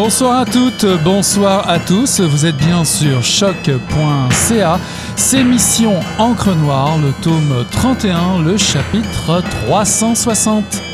Bonsoir à toutes, bonsoir à tous. Vous êtes bien sur choc.ca. C'est Mission Encre Noire, le tome 31, le chapitre 360.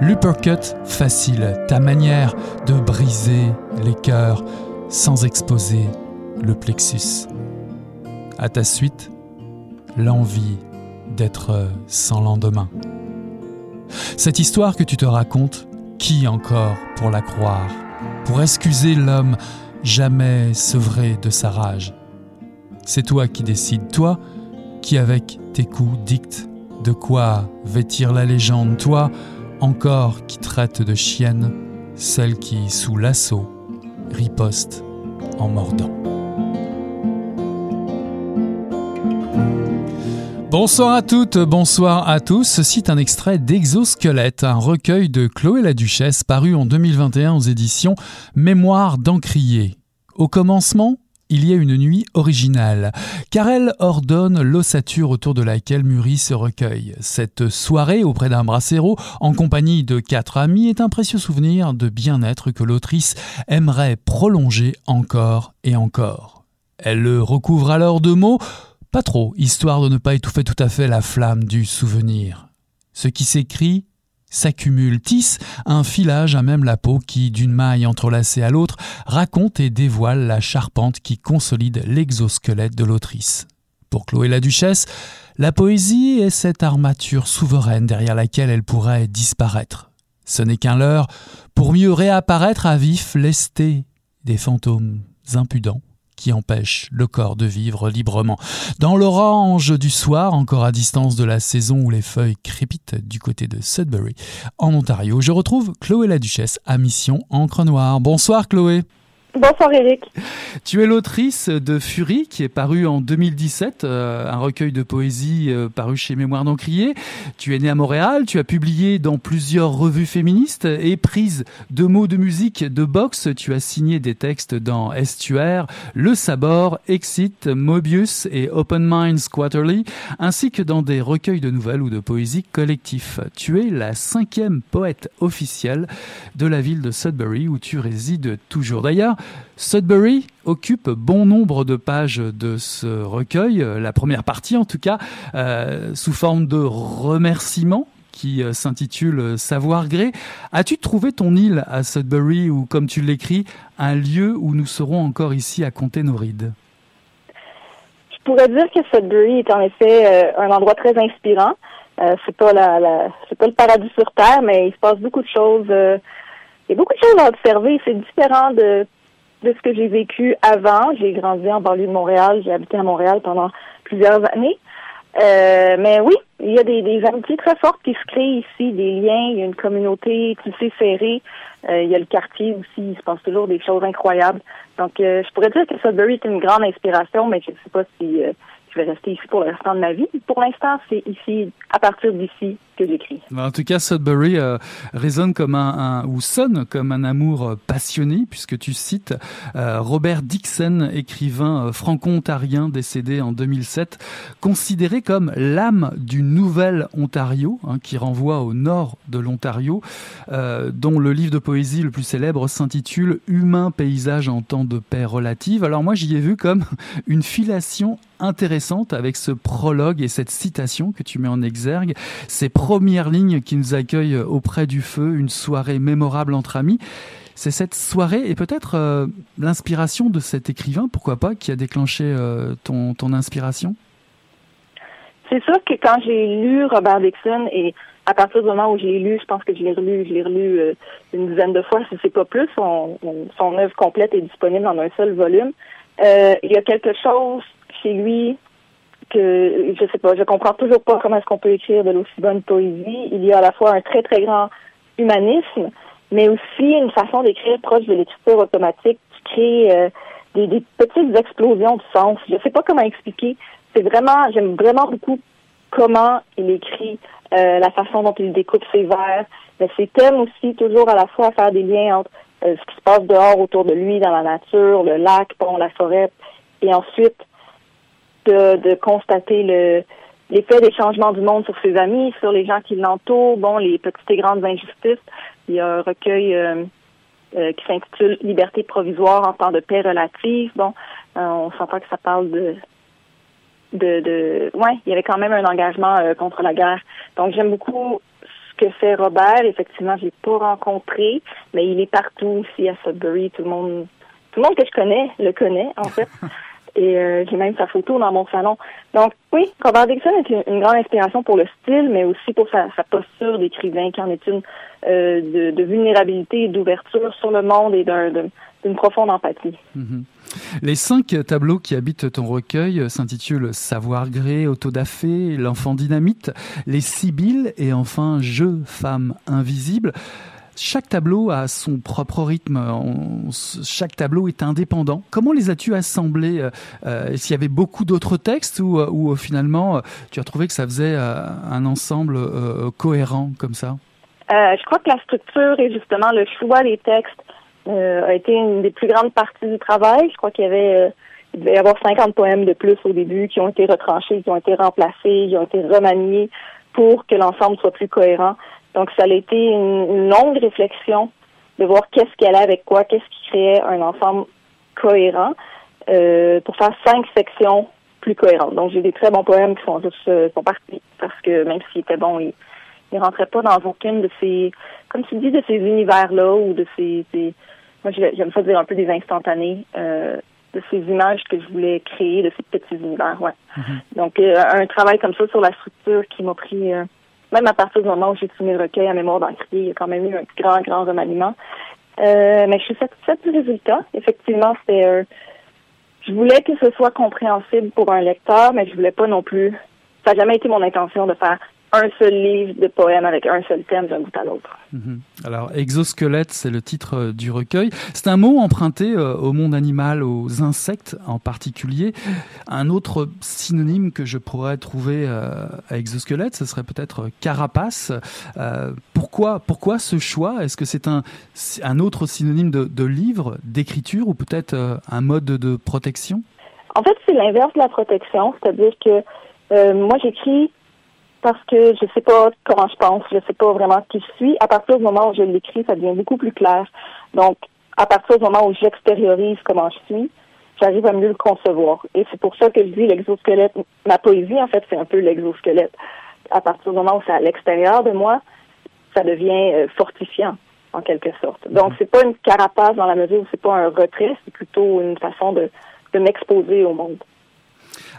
L'uppercut facile, ta manière de briser les cœurs sans exposer le plexus. À ta suite, l'envie d'être sans lendemain. Cette histoire que tu te racontes, qui encore pour la croire? Pour excuser l'homme jamais sevré de sa rage C'est toi qui décides, toi qui avec tes coups dicte de quoi vêtir la légende, toi encore qui traite de chienne celle qui, sous l'assaut, riposte en mordant. Bonsoir à toutes, bonsoir à tous. Ceci est un extrait d'Exosquelette, un recueil de Chloé la Duchesse paru en 2021 aux éditions Mémoire d'Encrier. Au commencement, il y a une nuit originale, car elle ordonne l'ossature autour de laquelle mûrit ce recueil. Cette soirée auprès d'un brasero, en compagnie de quatre amis, est un précieux souvenir de bien-être que l'autrice aimerait prolonger encore et encore. Elle le recouvre alors de mots, pas trop, histoire de ne pas étouffer tout à fait la flamme du souvenir. Ce qui s'écrit s'accumule, tisse un filage à même la peau qui, d'une maille entrelacée à l'autre, raconte et dévoile la charpente qui consolide l'exosquelette de l'autrice. Pour Chloé la Duchesse, la poésie est cette armature souveraine derrière laquelle elle pourrait disparaître. Ce n'est qu'un leurre pour mieux réapparaître à vif lesté des fantômes impudents qui empêche le corps de vivre librement. Dans l'orange du soir, encore à distance de la saison où les feuilles crépitent du côté de Sudbury, en Ontario, je retrouve Chloé la Duchesse à Mission Encre Noire. Bonsoir Chloé. Bonsoir Eric. Tu es l'autrice de Fury qui est paru en 2017, euh, un recueil de poésie euh, paru chez Mémoire d'Encrier. Tu es née à Montréal, tu as publié dans plusieurs revues féministes et prise de mots de musique de boxe, tu as signé des textes dans Estuaire, Le Sabor, Exit, Mobius et Open Minds Quarterly, ainsi que dans des recueils de nouvelles ou de poésie collectif. Tu es la cinquième poète officielle de la ville de Sudbury où tu résides toujours. D'ailleurs, Sudbury occupe bon nombre de pages de ce recueil, euh, la première partie en tout cas, euh, sous forme de remerciements qui euh, s'intitule Savoir gré. As-tu trouvé ton île à Sudbury ou, comme tu l'écris, un lieu où nous serons encore ici à compter nos rides Je pourrais dire que Sudbury est en effet un endroit très inspirant. c'est pas la, c'est pas le paradis sur terre, mais il se passe beaucoup de choses. il y a beaucoup de choses à observer. C'est différent de de ce que j'ai vécu avant. J'ai grandi en banlieue de Montréal. J'ai habité à Montréal pendant plusieurs années. Euh, mais oui, il y a des, amitiés très fortes qui se créent ici, des liens, il y a une communauté sais serrée. Euh, il y a le quartier aussi, il se passe toujours des choses incroyables. Donc, euh, je pourrais dire que Sudbury est une grande inspiration, mais je ne sais pas si je vais rester ici pour le restant de ma vie. Pour l'instant, c'est ici, à partir d'ici, En tout cas, Sudbury euh, résonne comme un, ou sonne comme un amour euh, passionné, puisque tu cites euh, Robert Dixon, écrivain franco-ontarien décédé en 2007, considéré comme l'âme du nouvel Ontario, hein, qui renvoie au nord de l'Ontario, dont le livre de poésie le plus célèbre s'intitule Humain paysage en temps de paix relative. Alors moi, j'y ai vu comme une filation intéressante avec ce prologue et cette citation que tu mets en exergue, premières lignes qui nous accueillent auprès du feu, une soirée mémorable entre amis. C'est cette soirée et peut-être euh, l'inspiration de cet écrivain, pourquoi pas, qui a déclenché euh, ton, ton inspiration? C'est sûr que quand j'ai lu Robert Dixon et à partir du moment où je l'ai lu, je pense que je l'ai relu, je relu euh, une dizaine de fois, si c'est pas plus. Son, son œuvre complète est disponible en un seul volume. Il y a quelque chose chez lui que je sais pas, je comprends toujours pas comment est-ce qu'on peut écrire de l'aussi bonne poésie. Il y a à la fois un très très grand humanisme, mais aussi une façon d'écrire proche de l'écriture automatique qui crée euh, des, petites explosions de sens. Je sais pas comment expliquer. C'est vraiment, j'aime vraiment beaucoup comment il écrit, euh, la façon dont il découpe ses vers, mais ses thèmes aussi toujours à la fois à faire des liens entre euh, ce qui se passe dehors autour de lui, dans la nature, le lac, bon, la forêt, et ensuite de, de constater le l'effet des changements du monde sur ses amis, sur les gens qui l'entourent, bon, les petites et grandes injustices. Il y a un recueil euh, qui s'intitule Liberté provisoire en temps de paix relative. Bon, on s'entend que ça parle de de, de ouais, il y avait quand même un engagement euh, contre la guerre. Donc j'aime beaucoup ce que fait Robert. Effectivement, je l'ai pas rencontré, mais il est partout aussi à Sudbury. Tout le monde, tout le monde que je connais le connaît en fait. Et euh, j'ai même sa photo dans mon salon. Donc oui, Robert Dixon est une, grande inspiration pour le style, mais aussi pour sa, posture d'écrivain, qui en est une euh, de, de, vulnérabilité d'ouverture sur le monde et d'une profonde empathie. Mm-hmm. Les cinq tableaux qui habitent ton recueil s'intitulent Savoir gré, Autodafé, L'enfant dynamite, Les Sibylles et enfin Je, femme invisible. Chaque tableau a son propre rythme, chaque tableau est indépendant. Comment les as-tu assemblés euh, euh, qu'il y avait beaucoup d'autres textes ou, euh, finalement tu as trouvé que ça faisait un ensemble cohérent comme ça? Je crois que la structure et justement le choix des textes a été une des plus grandes parties du travail. Je crois qu'il y avait il devait y avoir 50 poèmes de plus au début qui ont été retranchés, qui ont été remplacés, qui ont été remaniés pour que l'ensemble soit plus cohérent. Donc, ça a été une, longue réflexion de voir qu'est-ce qu'elle a avec quoi, qu'est-ce qui créait un ensemble cohérent euh, pour faire cinq sections plus cohérentes. Donc, j'ai des très bons poèmes qui sont juste sont partis parce que même s'ils étaient bons, ils, ils rentraient pas dans aucune de ces, comme tu dis, de ces univers-là ou de ces, ces moi, j'aime ça dire un peu des instantanés euh, de ces images que je voulais créer, de ces petits univers, ouais. Mm-hmm. Donc, euh, un travail comme ça sur la structure qui m'a pris, euh, même à partir du moment où j'ai soumis le recueil à mémoire d'encrier, il y a quand même eu un grand, grand remaniement. mais je suis satisfaite du résultat. Effectivement, c'était... je voulais que ce soit compréhensible pour un lecteur, mais je voulais pas non plus... Ça n'a jamais été mon intention de faire un seul livre de poèmes avec un seul thème d'un bout à l'autre. Mhm. Alors, exosquelette, c'est le titre euh, du recueil. C'est un mot emprunté euh, au monde animal, aux insectes en particulier. Un autre synonyme que je pourrais trouver euh, à exosquelette, ce serait peut-être carapace. pourquoi, pourquoi ce choix? Est-ce que c'est un, un autre synonyme de, de livre, d'écriture ou peut-être un mode de protection? En fait, c'est l'inverse de la protection, c'est-à-dire que moi, j'écris parce que je sais pas comment je pense, je sais pas vraiment qui je suis. À partir du moment où je l'écris, ça devient beaucoup plus clair. Donc, à partir du moment où j'extériorise comment je suis, j'arrive à mieux le concevoir. Et c'est pour ça que je dis l'exosquelette. Ma poésie, en fait, c'est un peu l'exosquelette. À partir du moment où c'est à l'extérieur de moi, ça devient euh, fortifiant, en quelque sorte. Donc, mhm. c'est pas une carapace dans la mesure où c'est pas un retrait, c'est plutôt une façon de, de m'exposer au monde.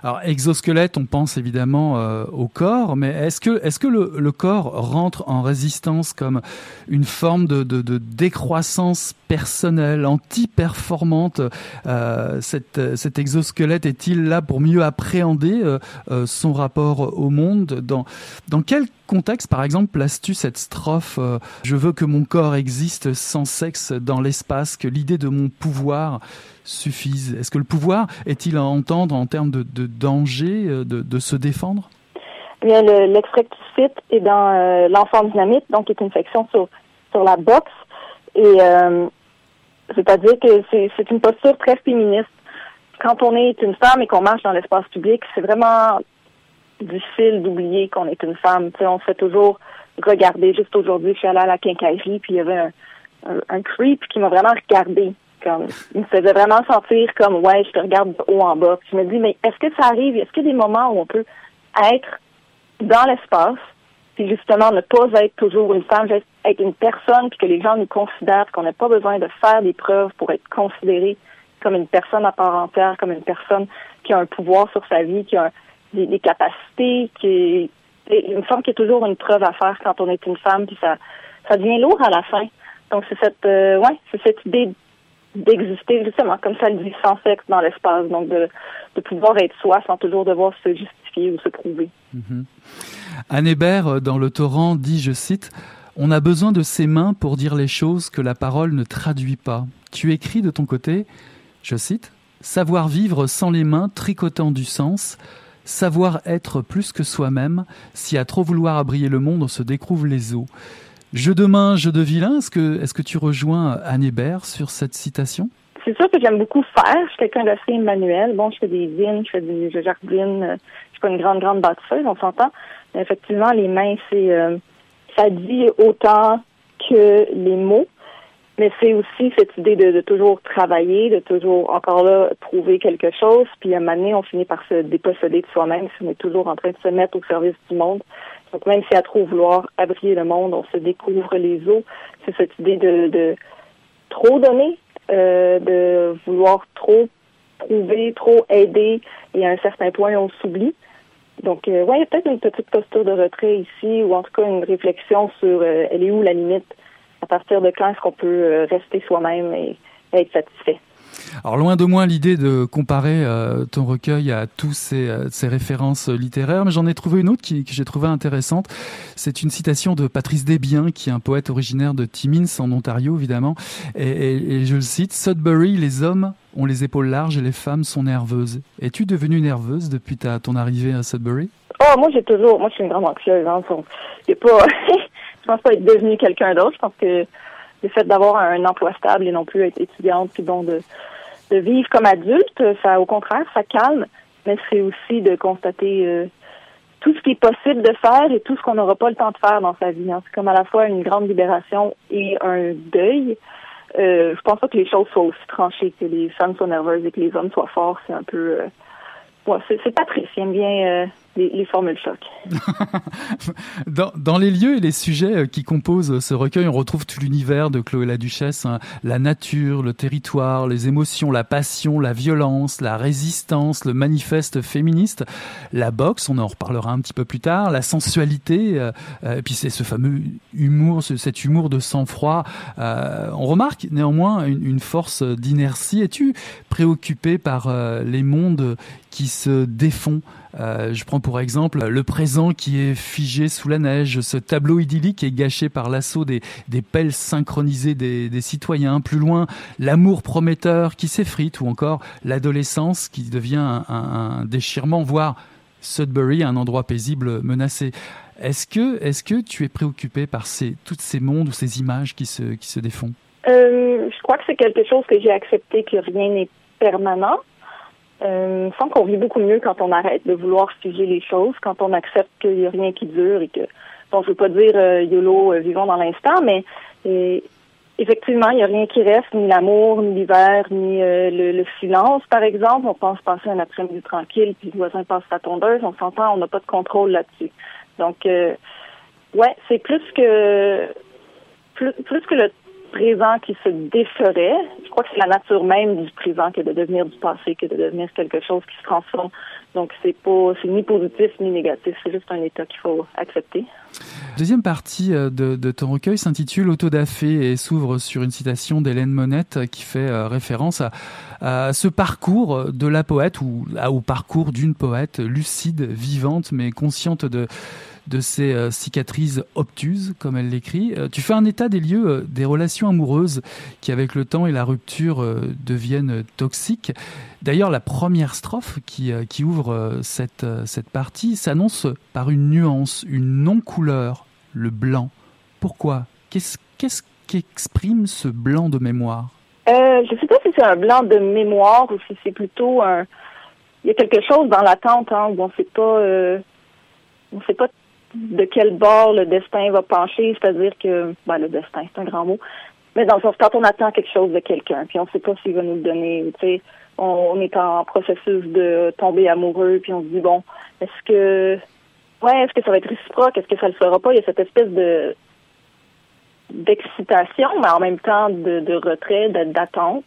Alors exosquelette, on pense évidemment euh, au corps, mais est-ce que est-ce que le, corps rentre en résistance comme une forme de, décroissance personnelle, anti-performante euh, cet, exosquelette est-il là pour mieux appréhender euh, son rapport au monde? Dans dans quel contexte, par exemple, places-tu cette strophe Je veux que mon corps existe sans sexe dans l'espace, que l'idée de mon pouvoir suffise Est-ce que le pouvoir est-il à entendre en termes de, de danger, euh, de, se défendre? Eh Bien, cites est dans euh, L'enfant dynamite, donc est une section sur, sur la boxe. Et c'est-à-dire que c'est une posture très féministe. Quand on est une femme et qu'on marche dans l'espace public, c'est vraiment difficile d'oublier qu'on est une femme. On se fait toujours regarder. Juste aujourd'hui, je suis allée à la quincaillerie, puis il y avait un, un, creep qui m'a vraiment regardé. Il me faisait vraiment sentir comme, ouais, je te regarde de haut en bas. Puis je me dis, mais est-ce que ça arrive? Est-ce qu'il y a des moments où on peut être dans l'espace, puis justement ne pas être toujours une femme, être une personne, puis que les gens nous considèrent, qu'on n'a pas besoin de faire des preuves pour être considéré comme une personne à part entière, comme une personne qui a un pouvoir sur sa vie, qui a des, capacités, qui il me a toujours une preuve à faire quand on est une femme, puis ça, ça devient lourd à la fin. Donc c'est cette, euh, ouais, c'est cette idée d'exister justement, comme ça le dit, sans sexe dans l'espace, donc de, de pouvoir être soi sans toujours devoir se justifier ou se prouver. Mm-hmm. Anne Hébert, euh, dans le torrent, dit, je cite, On a besoin de ses mains pour dire les choses que la parole ne traduit pas. Tu écris de ton côté, je cite, Savoir vivre sans les mains tricotant du sens, savoir être plus que soi-même, si à trop vouloir abrier le monde, on se découvre les os. Jeu de main, jeu de vilain, est-ce que, est-ce que tu rejoins Anne Hébert sur cette citation? C'est sûr que j'aime beaucoup faire. Je suis quelqu'un d'assez manuel. Bon, je fais des vignes, je fais des, je jardine. Euh, je suis pas une grande, grande bâtisseuse, on s'entend. Mais effectivement, les mains, c'est, euh, ça dit autant que les mots. Mais c'est aussi cette idée de, toujours travailler, de toujours, encore là, trouver quelque chose. Puis à un moment donné, on finit par se déposséder de soi-même si on est toujours en train de se mettre au service du monde. Donc même si à trop vouloir abrier le monde, on se découvre les eaux. C'est cette idée de, trop donner, euh, de vouloir trop prouver, trop aider, et à un certain point, on s'oublie. Donc, euh, ouais, il y a peut-être une petite posture de retrait ici, ou en tout cas une réflexion sur euh, elle est où la limite, à partir de quand est-ce qu'on peut euh, rester soi-même et être satisfait? Alors loin de moi l'idée de comparer euh, ton recueil à tous ces, euh, ces références littéraires, mais j'en ai trouvé une autre qui, que j'ai trouvée intéressante. C'est une citation de Patrice Desbiens, qui est un poète originaire de Timmins en Ontario évidemment, et, et, je le cite Sudbury, les hommes ont les épaules larges et les femmes sont nerveuses. Es-tu devenue nerveuse depuis ta, ton arrivée à Sudbury? Oh, moi j'ai toujours, moi je suis une grande anxieuse. Hein, pas, je pense pas être devenue quelqu'un d'autre. Je pense que le fait d'avoir un emploi stable et non plus être étudiante, puis bon, de, de vivre comme adulte, ça, au contraire, ça calme, mais c'est aussi de constater euh, tout ce qui est possible de faire et tout ce qu'on n'aura pas le temps de faire dans sa vie. Hein. C'est comme à la fois une grande libération et un deuil. Euh, je pense pas que les choses soient aussi tranchées, que les femmes soient nerveuses et que les hommes soient forts. C'est un peu... Euh, Ouais, c'est Patrice, il aime bien euh, les, les, formules choc. dans, dans, les lieux et les sujets euh, qui composent ce recueil, on retrouve tout l'univers de Chloé la Duchesse, hein. la nature, le territoire, les émotions, la passion, la violence, la résistance, le manifeste féministe, la boxe, on en reparlera un petit peu plus tard, la sensualité, euh, et puis c'est ce fameux humour, ce, cet humour de sang-froid. Euh, on remarque néanmoins une, une force d'inertie. Es-tu préoccupé par les mondes qui se défont. Euh, je prends pour exemple le présent qui est figé sous la neige, ce tableau idyllique est gâché par l'assaut des, des pelles synchronisées des, des, citoyens. Plus loin, l'amour prometteur qui s'effrite ou encore l'adolescence qui devient un, déchirement, voire Sudbury, un endroit paisible menacé. Est-ce que, est-ce que tu es préoccupé par ces, toutes ces mondes ou ces images qui se, qui se défont? Euh, Je crois que c'est quelque chose que j'ai accepté que rien n'est permanent. Euh, me qu'on vit beaucoup mieux quand on arrête de vouloir figer les choses, quand on accepte qu'il n'y a rien qui dure et que, bon, je veux pas dire euh, YOLO, euh, vivons dans l'instant, mais effectivement, il n'y a rien qui reste, ni l'amour, ni l'hiver, ni euh, le, silence, par exemple. On pense passer un après-midi tranquille, puis le voisin passe sa tondeuse, on s'entend, on n'a pas de contrôle là-dessus. Donc, ouais, c'est plus que plus, plus que le présent qui se déferait. Je crois que c'est la nature même du présent que de devenir du passé, que de devenir quelque chose qui se transforme. Donc c'est pas, c'est ni positif ni négatif, c'est juste un état qu'il faut accepter. Deuxième partie euh, de, ton recueil s'intitule Autodafé et s'ouvre sur une citation d'Hélène Monette qui fait euh, référence à, ce parcours de la poète ou au parcours d'une poète lucide, vivante mais consciente de de ces euh, cicatrices obtuses, comme elle l'écrit. Euh, tu fais un état des lieux euh, des relations amoureuses qui, avec le temps et la rupture, deviennent toxiques. D'ailleurs, la première strophe qui, ouvre cette, cette partie s'annonce par une nuance, une non-couleur, le blanc. Pourquoi? Qu'est-ce qu'exprime ce blanc de mémoire? Euh, Je ne sais pas si c'est un blanc de mémoire ou si c'est plutôt un... Il y a quelque chose dans l'attente hein, où on ne. Euh... Sait pas de quel bord le destin va pencher, c'est-à-dire que ben, le destin, c'est un grand mot. Mais dans le sens, quand on attend quelque chose de quelqu'un, puis on ne sait pas s'il va nous le donner, tu sais, on, est en processus de tomber amoureux, puis on se dit bon, est-ce que ouais, est-ce que ça va être réciproque, est-ce que ça le fera pas? Il y a cette espèce de d'excitation, mais en même temps de, de retrait, d'attente.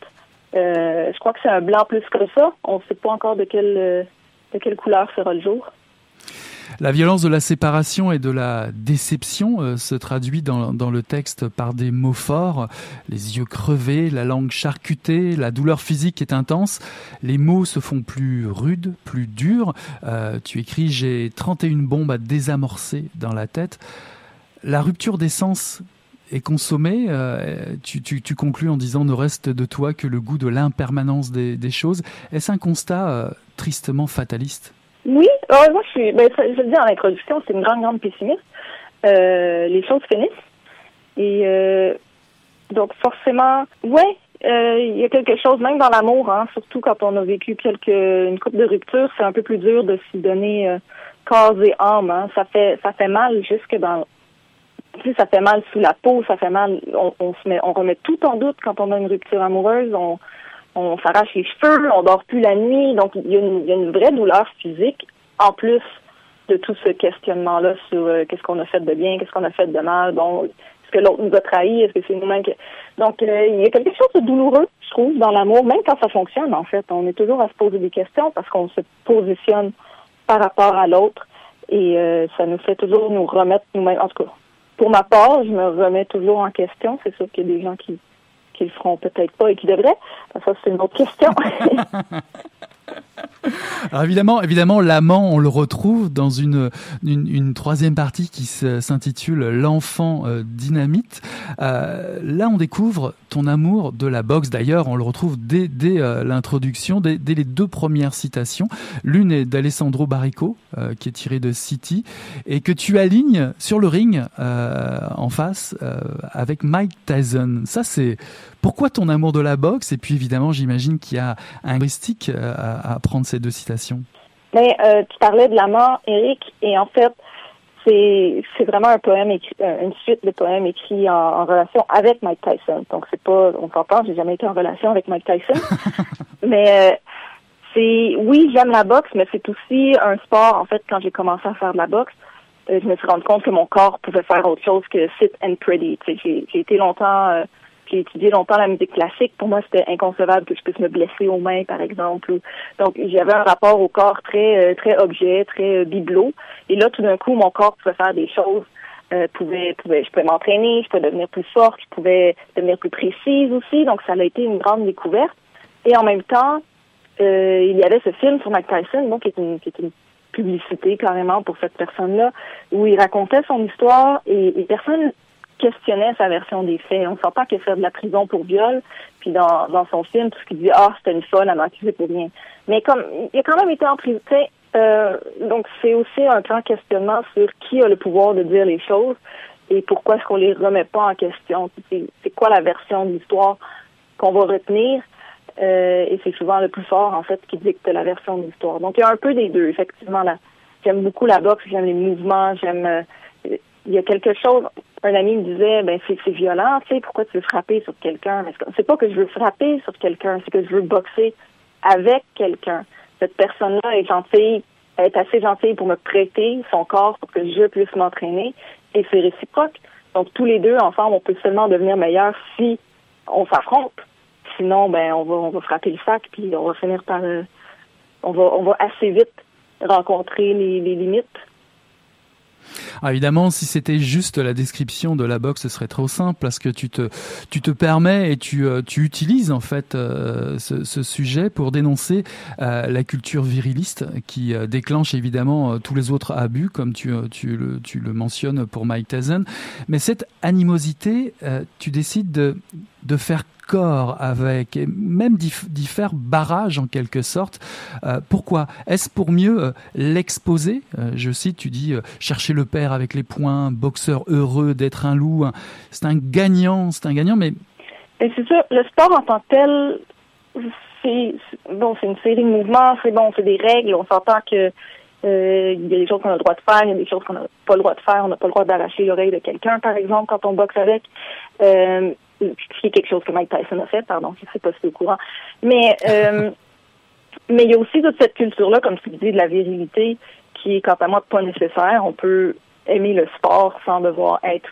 Euh, je crois que c'est un blanc plus que ça. On ne sait pas encore de quelle de quelle couleur sera le jour. La violence de la séparation et de la déception euh, se traduit dans, le texte par des mots forts, les yeux crevés, la langue charcutée, la douleur physique est intense, les mots se font plus rudes, plus durs. Euh, tu écris J'ai 31 bombes à désamorcer dans la tête. La rupture d'essence est consommée. Euh, tu, tu, conclus en disant ne reste de toi que le goût de l'impermanence des, des, choses. Est-ce un constat tristement fataliste? Oui, euh, moi je suis, ben, je le dis en introduction, c'est une grande, grande pessimiste. Euh, les choses finissent. Et euh, donc forcément, ouais, euh, il y a quelque chose, même dans l'amour, hein, surtout quand on a vécu quelques une coupe de rupture, c'est un peu plus dur de s'y donner euh, corps et âme. Hein. Ça fait ça fait mal jusque dans tu sais, ça fait mal sous la peau, ça fait mal. On, on se met, on remet tout en doute quand on a une rupture amoureuse. On on s'arrache les cheveux, on dort plus la nuit, donc il y, a une, y a une vraie douleur physique en plus de tout ce questionnement-là sur euh, qu'est-ce qu'on a fait de bien, qu'est-ce qu'on a fait de mal, bon, est-ce que l'autre nous a trahi, est-ce que c'est nous-mêmes que... Donc, euh, il y a quelque chose de douloureux, je trouve, dans l'amour, même quand ça fonctionne, en fait. On est toujours à se poser des questions parce qu'on se positionne par rapport à l'autre et euh, ça nous fait toujours nous remettre nous-mêmes. En tout cas, pour ma part, je me remets toujours en question. C'est sûr qu'il y a des gens qui qui le feront peut-être pas et qui devraient? Ça, c'est une autre question. Alors évidemment, évidemment, l'amant, on le retrouve dans une, une, troisième partie qui s'intitule L'enfant euh, dynamite. Euh, là, on découvre ton amour de la boxe. D'ailleurs, on le retrouve dès, dès euh, l'introduction, dès, dès, les deux premières citations. L'une est d'Alessandro Barrico, qui est tirée de City, et que tu alignes sur le ring en face avec Mike Tyson. Ça, c'est pourquoi ton amour de la boxe? Et puis évidemment, j'imagine qu'il y a un heuristique à, à prendre ces deux citations. Mais tu parlais de l'amant, Eric, et en fait, c'est vraiment un poème écrit, euh, une suite de poèmes écrits en, en relation avec Mike Tyson. Donc c'est pas, on comprend, j'ai jamais été en relation avec Mike Tyson, mais euh, c'est oui j'aime la boxe, mais c'est aussi un sport. En fait, quand j'ai commencé à faire de la boxe, euh, je me suis rendu compte que mon corps pouvait faire autre chose que sit and pretty. J'ai été longtemps j'ai étudié longtemps la musique classique. Pour moi, c'était inconcevable que je puisse me blesser aux mains, par exemple. Donc, j'avais un rapport au corps très, euh, très objet, très euh, bibelot. Et là, tout d'un coup, mon corps pouvait faire des choses. Euh, je pouvais m'entraîner, je pouvais devenir plus forte, je pouvais devenir plus précise aussi. Donc, ça a été une grande découverte. Et en même temps, il y avait ce film sur Mike Tyson, donc qui est une, qui est une publicité carrément pour cette personne-là, où il racontait son histoire et, et personne questionnait sa version des faits. On sent pas qu'il fait de la prison pour viol, puis dans, dans son film, tout ce qu'il dit, ah, c'était une folle, elle m'a accusé pour rien. Mais comme, il a quand même été en prison, euh, donc c'est aussi un grand questionnement sur qui a le pouvoir de dire les choses et pourquoi est-ce qu'on les remet pas en question. C'est quoi la version de l'histoire qu'on va retenir? Euh, et c'est souvent le plus fort, en fait, qui dicte la version de l'histoire. Donc, il y a un peu des deux, effectivement. J'aime beaucoup la boxe, j'aime les mouvements, j'aime... Euh, il y a quelque chose, un ami me disait, ben c'est violent, tu sais, pourquoi tu veux frapper sur quelqu'un? C'est pas que je veux frapper sur quelqu'un, c'est que je veux boxer avec quelqu'un. Cette personne-là est gentille, est assez gentille pour me prêter son corps pour que je puisse m'entraîner, et c'est réciproque. Donc tous les deux ensemble, on peut seulement devenir meilleurs si on s'affronte. Sinon, ben on va on va frapper le sac, puis on va finir par euh, on va on va assez vite rencontrer les limites ah, évidemment, si c'était juste la description de la boxe, ce serait trop simple parce que tu te, tu te permets et tu, euh, tu utilises en fait euh, ce, sujet pour dénoncer euh, la culture viriliste qui déclenche évidemment tous les autres abus, comme tu, tu, le, tu le mentionnes pour Mike Tyson. Mais cette animosité, tu décides de, de faire corps avec, et même d'y faire barrage en quelque sorte. Euh, pourquoi? Est-ce pour mieux euh, l'exposer? Euh, Je cite, tu dis, chercher le père avec les poings, boxeur heureux d'être un loup. C'est un gagnant, c'est un gagnant, mais... c'est ça, le sport en tant que tel, c'est bon, une série de mouvements, c'est bon, c'est des règles, on s'entend que il y a des choses qu'on a le droit de faire, il y a des choses qu'on n'a pas le droit de faire. On n'a pas le droit d'arracher l'oreille de quelqu'un, par exemple, quand on boxe avec. C'est quelque chose que Mike Tyson a fait, pardon, je ne sais pas si au courant. Mais euh, mais il y a aussi toute cette culture-là, comme tu dis, de la virilité, qui est quant à moi pas nécessaire. On peut aimer le sport sans devoir être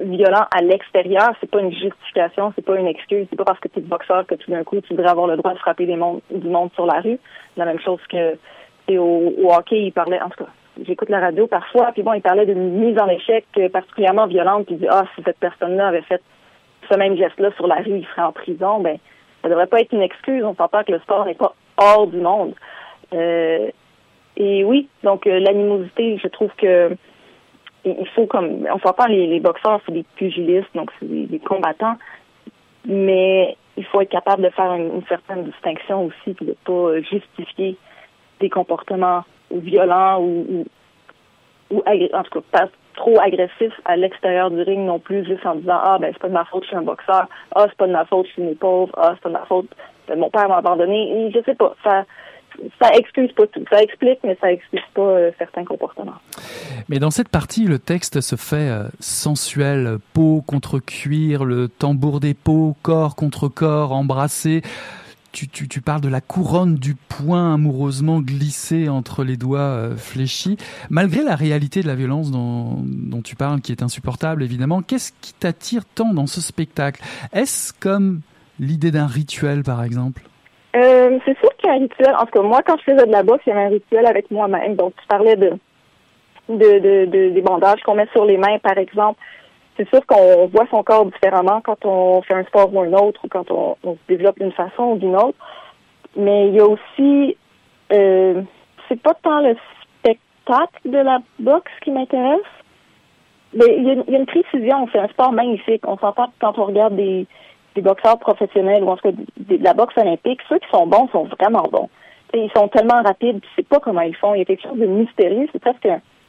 violent à l'extérieur. C'est pas une justification, c'est pas une excuse. C'est pas parce que tu es boxeur que tout d'un coup tu devrais avoir le droit de frapper des du monde sur la rue. La même chose que au, au hockey, il parlait, en tout cas, j'écoute la radio parfois, puis bon, il parlait d'une mise en échec particulièrement violente, puis il dit ah si cette personne-là avait fait ce même geste-là sur la rue, il serait en prison. Ben ça devrait pas être une excuse. On s'entend que le sport n'est pas hors du monde. Euh, et oui, donc l'animosité, je trouve que il faut comme on s'entend les, les boxeurs, c'est des pugilistes, donc c'est des, combattants, mais il faut être capable de faire une, certaine distinction aussi, puis de pas justifier des comportements violents ou, ou, en tout cas trop agressifs à l'extérieur du ring non plus, juste en disant ah ben c'est pas de ma faute, je suis un boxeur, ah c'est pas de ma faute, je suis une pauvre, ah c'est pas de ma faute, mon père m'a abandonné, je sais pas, ça ça excuse pas tout. Ça explique, mais ça excuse pas euh, certains comportements. Mais dans cette partie, le texte se fait euh, sensuel, peau contre cuir, le tambour des peaux, corps contre corps, embrassé. Tu, tu, parles de la couronne du poing amoureusement glissée entre les doigts euh, fléchis. Malgré la réalité de la violence dont, tu parles, qui est insupportable évidemment, qu'est-ce qui t'attire tant dans ce spectacle? Est-ce comme l'idée d'un rituel par exemple? Euh, c'est sûr qu'il y a un rituel. En tout cas, moi, quand je faisais de la boxe, il y avait un rituel avec moi-même. Donc, tu parlais de, de, de des bandages qu'on met sur les mains, par exemple. C'est sûr qu'on voit son corps différemment quand on fait un sport ou un autre, ou quand on, se développe d'une façon ou d'une autre. Mais il y a aussi, euh, c'est pas tant le spectacle de la boxe qui m'intéresse. Mais il y, a, il y a une précision. C'est un sport magnifique. On s'entend quand on regarde des des boxeurs professionnels ou en tout cas de la boxe olympique, ceux qui sont bons sont vraiment bons. ils sont tellement rapides, tu sais pas comment ils font. Il y a quelque chose de mystérieux, c'est presque,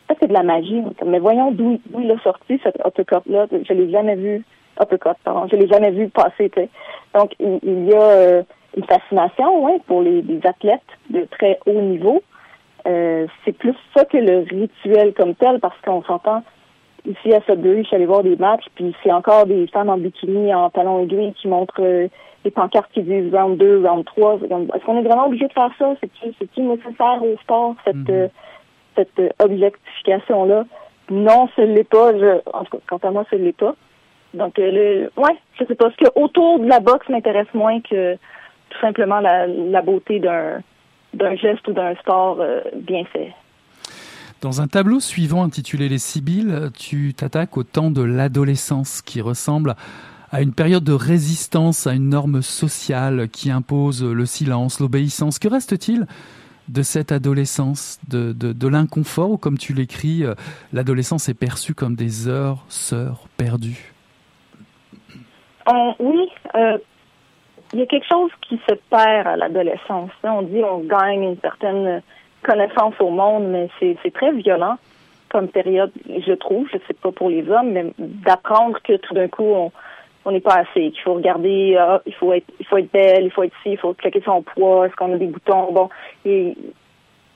presque de la magie. Mais voyons d'où il a sorti cet uppercut-là. Je l'ai jamais vu, uppercut, pardon, je l'ai jamais vu passer. Donc, il, y a euh, une fascination ouais, pour les, athlètes de très haut niveau. Euh, c'est plus ça que le rituel comme tel, parce qu'on s'entend, ici à Sudbury, je suis allée voir des matchs, puis c'est encore des femmes en bikini, en talons aiguilles qui montrent euh, des pancartes qui disent round 2, round 3. Est-ce qu'on est vraiment obligé de faire ça? C'est-tu nécessaire au sport, cette, euh, cette euh, objectification-là? Non, ce l'est pas. En tout cas, quant à moi, ce l'est pas. Donc, le, ouais, je sais pas. Ce que autour de la boxe m'intéresse moins que tout simplement la, beauté d'un geste ou d'un sport bien fait. Dans un tableau suivant intitulé Les Sibylles, tu t'attaques au temps de l'adolescence qui ressemble à une période de résistance à une norme sociale qui impose le silence, l'obéissance. Que reste-t-il de cette adolescence, de, de, l'inconfort, ou comme tu l'écris, euh, l'adolescence est perçue comme des heures, sœurs perdues? Euh, Oui, euh, il y a quelque chose qui se perd à l'adolescence. On dit on gagne une certaine connaissance au monde, mais c'est très violent comme période, je trouve, je sais pas pour les hommes, mais d'apprendre que tout d'un coup on on n'est pas assez, qu'il faut regarder, ah, il faut être il faut être belle, il faut être ci, il faut checker son poids, est-ce qu'on a des boutons, bon, il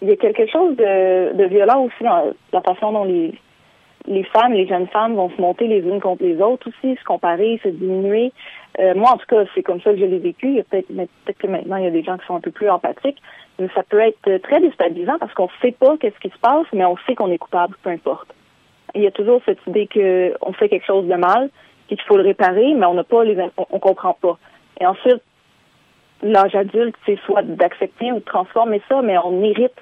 y a quelque chose de, de violent aussi dans la façon dont les femmes, les jeunes femmes vont se monter les unes contre les autres aussi, se comparer, se diminuer. Euh, moi, en tout cas, c'est comme ça que je l'ai vécu. Peut-être peut que maintenant, il y a des gens qui sont un peu plus empathiques. Mais ça peut être très déstabilisant parce qu'on ne sait pas qu'est-ce qui se passe, mais on sait qu'on est coupable, peu importe. Il y a toujours cette idée qu'on fait quelque chose de mal, qu'il faut le réparer, mais on n'a pas les, on, comprend pas. Et ensuite, l'âge adulte, c'est soit d'accepter ou de transformer ça, mais on hérite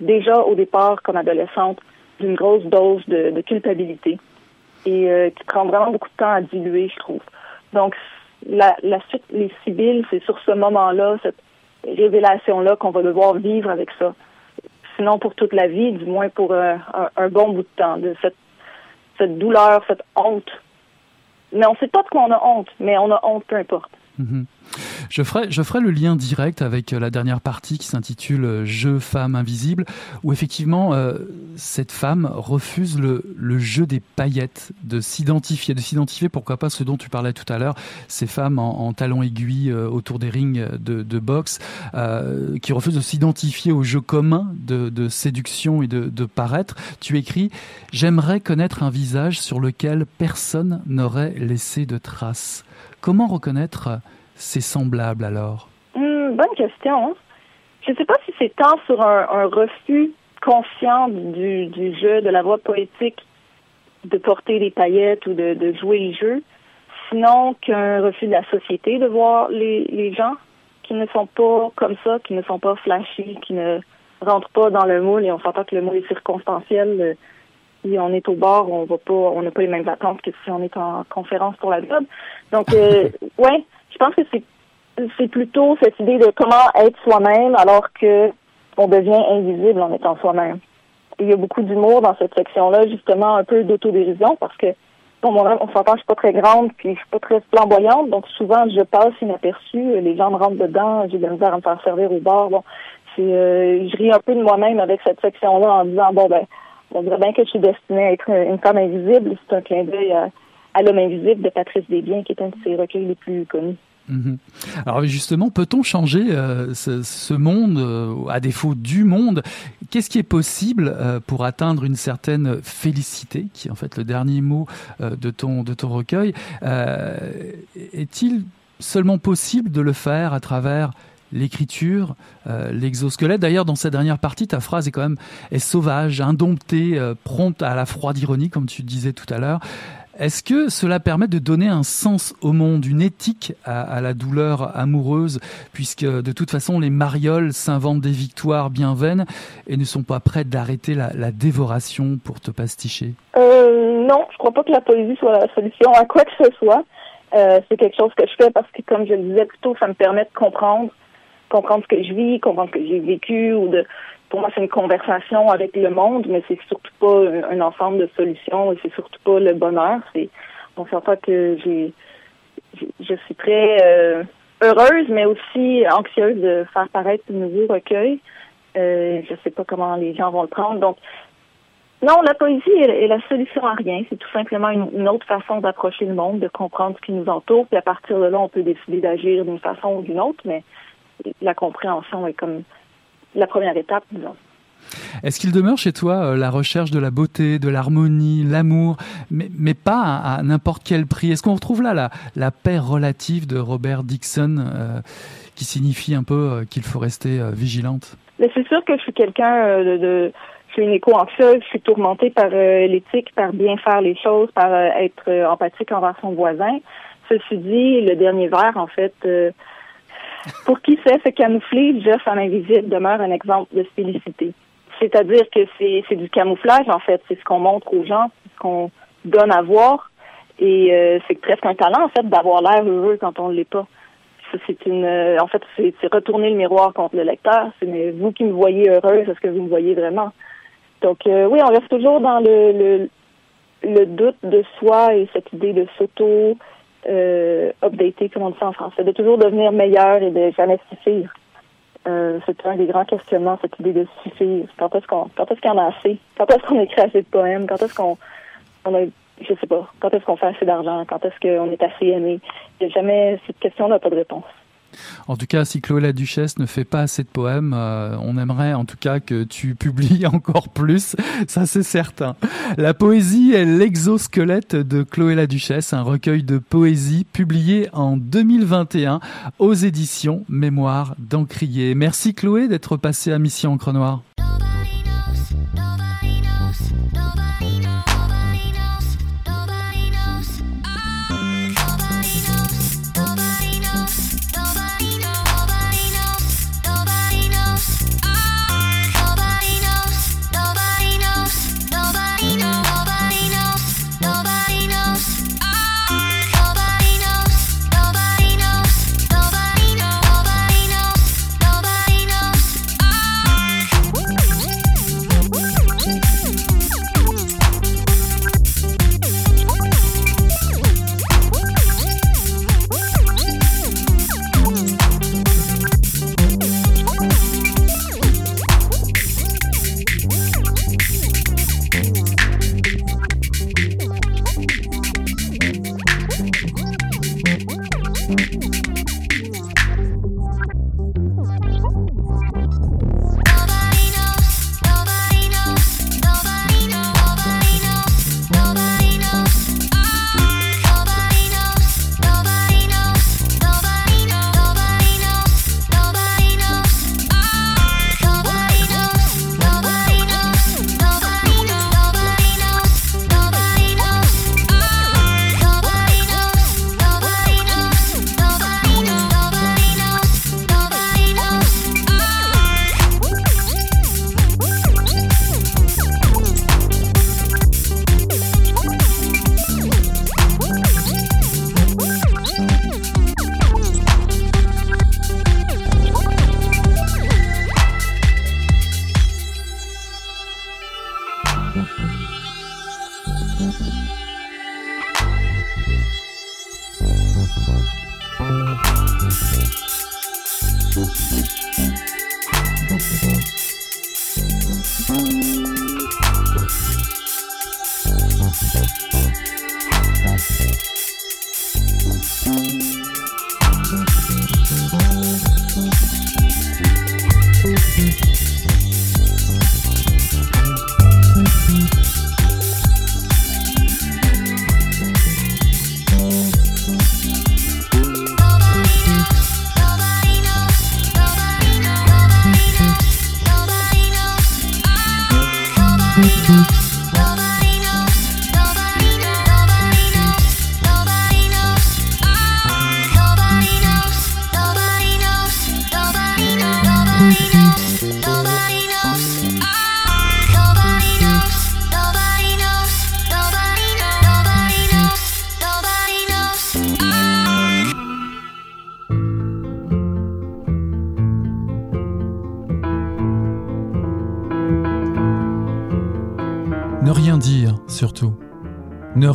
déjà au départ comme adolescente d'une grosse dose de, culpabilité et euh, qui prend vraiment beaucoup de temps à diluer, je trouve. Donc, la, suite, les civils, c'est sur ce moment-là, cette révélation-là qu'on va devoir vivre avec ça. Sinon pour toute la vie, du moins pour euh, un, bon bout de temps, de cette douleur, cette honte. Mais on ne sait pas de quoi on a honte, mais on a honte, peu importe. Mm-hmm. Je ferai, le lien direct avec euh, la dernière partie qui s'intitule euh, Jeu femme invisible, où effectivement euh, cette femme refuse le, jeu des paillettes, de s'identifier, de s'identifier, pourquoi pas ce dont tu parlais tout à l'heure, ces femmes en, talons aiguilles autour des rings de, boxe, qui refusent de s'identifier au jeu commun de, séduction et de, de paraître. Tu écris J'aimerais connaître un visage sur lequel personne n'aurait laissé de traces. Comment reconnaître c'est semblable alors? Hmm, Bonne question. Je ne sais pas si c'est tant sur un, refus conscient du, jeu, de la voix poétique, de porter des paillettes ou de, jouer les jeux, sinon qu'un refus de la société de voir les, gens qui ne sont pas comme ça, qui ne sont pas flashy, qui ne rentre pas dans le moule et on s'entend que le moule est circonstanciel. Si on est au bord, on va pas, on n'a pas les mêmes attentes que si on est en conférence pour la job. Donc, ouais, je pense que c'est c'est plutôt cette idée de comment être soi-même alors que on devient invisible en étant soi-même. Il y a beaucoup d'humour dans cette section-là, justement un peu d'autodérision parce que bon, on s'entend, je suis pas très grande puis je suis pas très flamboyante, donc souvent je passe inaperçue, les gens me rentrent dedans, j'ai de la misère à me faire servir au bord. Bon, c'est euh, je ris un peu de moi-même avec cette section-là en disant bon ben on dirait bien que je suis destinée à être une femme invisible. C'est un clin d'œil à, l'homme invisible de Patrice Desbiens, qui est un de ses recueils les plus connus. Mhm. Alors justement, peut-on changer euh, ce, monde, euh, à défaut du monde? Qu'est-ce qui est possible euh, pour atteindre une certaine félicité, qui est en fait le dernier mot de, ton, de ton recueil? Est-il seulement possible de le faire à travers l'écriture, l'exosquelette. D'ailleurs, dans cette dernière partie, ta phrase est quand même sauvage, indomptée, prompte à la froide ironie, comme tu disais tout à l'heure. Est-ce que cela permet de donner un sens au monde, une éthique à, la douleur amoureuse, puisque de toute façon les marioles s'inventent des victoires bien vaines et ne sont pas prêtes d'arrêter la, dévoration pour te pasticher? Euh, Non, je crois pas que la poésie soit la solution à quoi que ce soit. Euh, c'est quelque chose que je fais parce que, comme je le disais plus tôt, ça me permet de comprendre, comprendre ce que je vis, comprendre ce que j'ai vécu ou de pour moi, c'est une conversation avec le monde, mais c'est surtout pas un, ensemble de solutions et c'est surtout pas le bonheur. C'est, on s'entend que j'ai, je suis très euh, heureuse, mais aussi anxieuse de faire paraître de nouveaux recueils. Euh, je sais pas comment les gens vont le prendre. Donc, non, la poésie est, la solution à rien. C'est tout simplement une autre façon d'approcher le monde, de comprendre ce qui nous entoure. Puis à partir de là, on peut décider d'agir d'une façon ou d'une autre, mais la compréhension est comme la première étape, disons. Est-ce qu'il demeure chez toi euh, la recherche de la beauté, de l'harmonie, l'amour, mais, pas à, n'importe quel prix? Est-ce qu'on retrouve là la, la, paix relative de Robert Dixon, euh, qui signifie un peu euh, qu'il faut rester vigilante? Mais c'est sûr que je suis quelqu'un de, Je suis une éco-anxieuse, je suis tourmentée par l'éthique, par bien faire les choses, par être empathique envers son voisin. Ceci dit, le dernier verre, en fait pour qui sait se camoufler, Jeff en invisible demeure un exemple de félicité. C'est-à-dire que c'est, du camouflage, en fait. C'est ce qu'on montre aux gens, c'est ce qu'on donne à voir. Et euh, c'est presque un talent, en fait, d'avoir l'air heureux quand on ne l'est pas. c'est une, euh, en fait, c'est, retourner le miroir contre le lecteur. C'est mais vous qui me voyez heureuse, est-ce que vous me voyez vraiment Donc euh, oui, on reste toujours dans le, le, le doute de soi et cette idée de s'auto euh, updater, comme on dit ça en français, de toujours devenir meilleur et de jamais suffire. Euh, c'est un des grands questionnements, cette idée de suffire. Quand est-ce qu'on, quand est-ce qu'on a assez? Quand est-ce qu'on écrit assez de poèmes? Quand est-ce qu'on, on a, je sais pas, quand est-ce qu'on fait assez d'argent? Quand est-ce qu'on est assez aimé? Il jamais, cette question n'a pas de réponse. En tout cas, si Chloé la Duchesse ne fait pas assez de poèmes, euh, on aimerait en tout cas que tu publies encore plus, ça c'est certain. La poésie est l'exosquelette de Chloé la Duchesse, un recueil de poésie publié en 2021 aux éditions Mémoire d'Encrier. Merci Chloé d'être passée à Mission Encre Noire.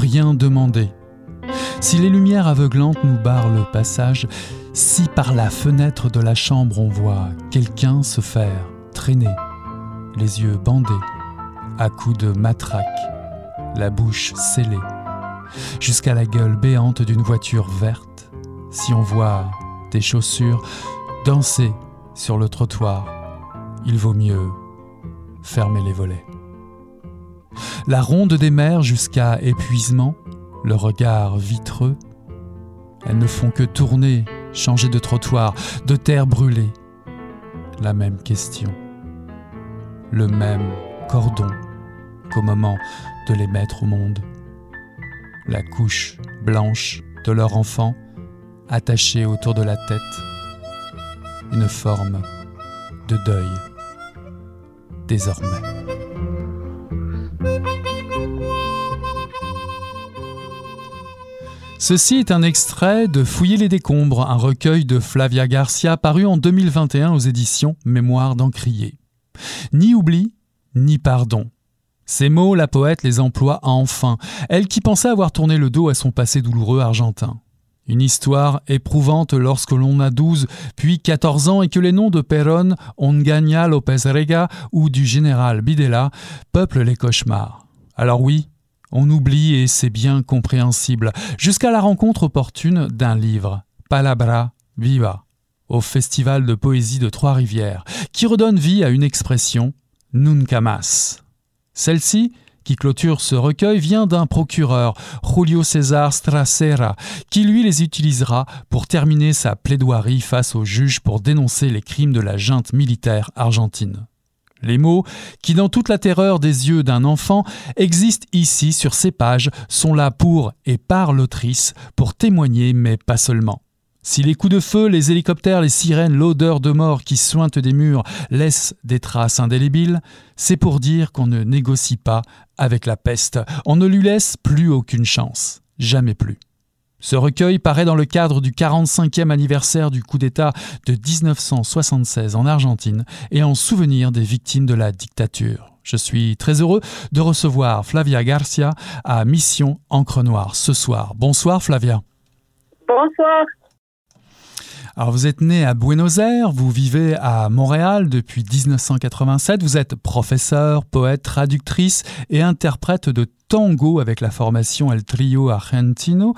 Rien demander. Si les lumières aveuglantes nous barrent le passage, si par la fenêtre de la chambre on voit quelqu'un se faire traîner, les yeux bandés, à coups de matraque, la bouche scellée, jusqu'à la gueule béante d'une voiture verte, si on voit des chaussures danser sur le trottoir, il vaut mieux fermer les volets. La ronde des mers jusqu'à épuisement, le regard vitreux, elles ne font que tourner, changer de trottoir, de terre brûlée. La même question, le même cordon qu'au moment de les mettre au monde. La couche blanche de leur enfant attachée autour de la tête, une forme de deuil désormais. Ceci est un extrait de Fouiller les décombres, un recueil de Flavia Garcia paru en 2021 aux éditions Mémoire d'Encrier. Ni oubli, ni pardon. Ces mots, la poète les emploie enfin, elle qui pensait avoir tourné le dos à son passé douloureux argentin. Une histoire éprouvante lorsque l'on a 12 puis 14 ans et que les noms de Perón, Ongaña López Rega ou du général Bidela peuplent les cauchemars. Alors oui, on oublie et c'est bien compréhensible, jusqu'à la rencontre opportune d'un livre, Palabra Viva, au Festival de poésie de Trois-Rivières, qui redonne vie à une expression, Nunca más. Celle-ci, qui clôture ce recueil, vient d'un procureur, Julio César Stracera, qui lui les utilisera pour terminer sa plaidoirie face au juge pour dénoncer les crimes de la junte militaire argentine. Les mots, qui dans toute la terreur des yeux d'un enfant existent ici sur ces pages, sont là pour et par l'autrice, pour témoigner, mais pas seulement. Si les coups de feu, les hélicoptères, les sirènes, l'odeur de mort qui sointe des murs laissent des traces indélébiles, c'est pour dire qu'on ne négocie pas avec la peste, on ne lui laisse plus aucune chance, jamais plus. Ce recueil paraît dans le cadre du 45e anniversaire du coup d'État de 1976 en Argentine et en souvenir des victimes de la dictature. Je suis très heureux de recevoir Flavia Garcia à Mission Encre Noire ce soir. Bonsoir Flavia. Bonsoir. Vous êtes né à Buenos Aires, vous vivez à Montréal depuis 1987, vous êtes professeur, poète, traductrice et interprète de tango avec la formation El Trio Argentino.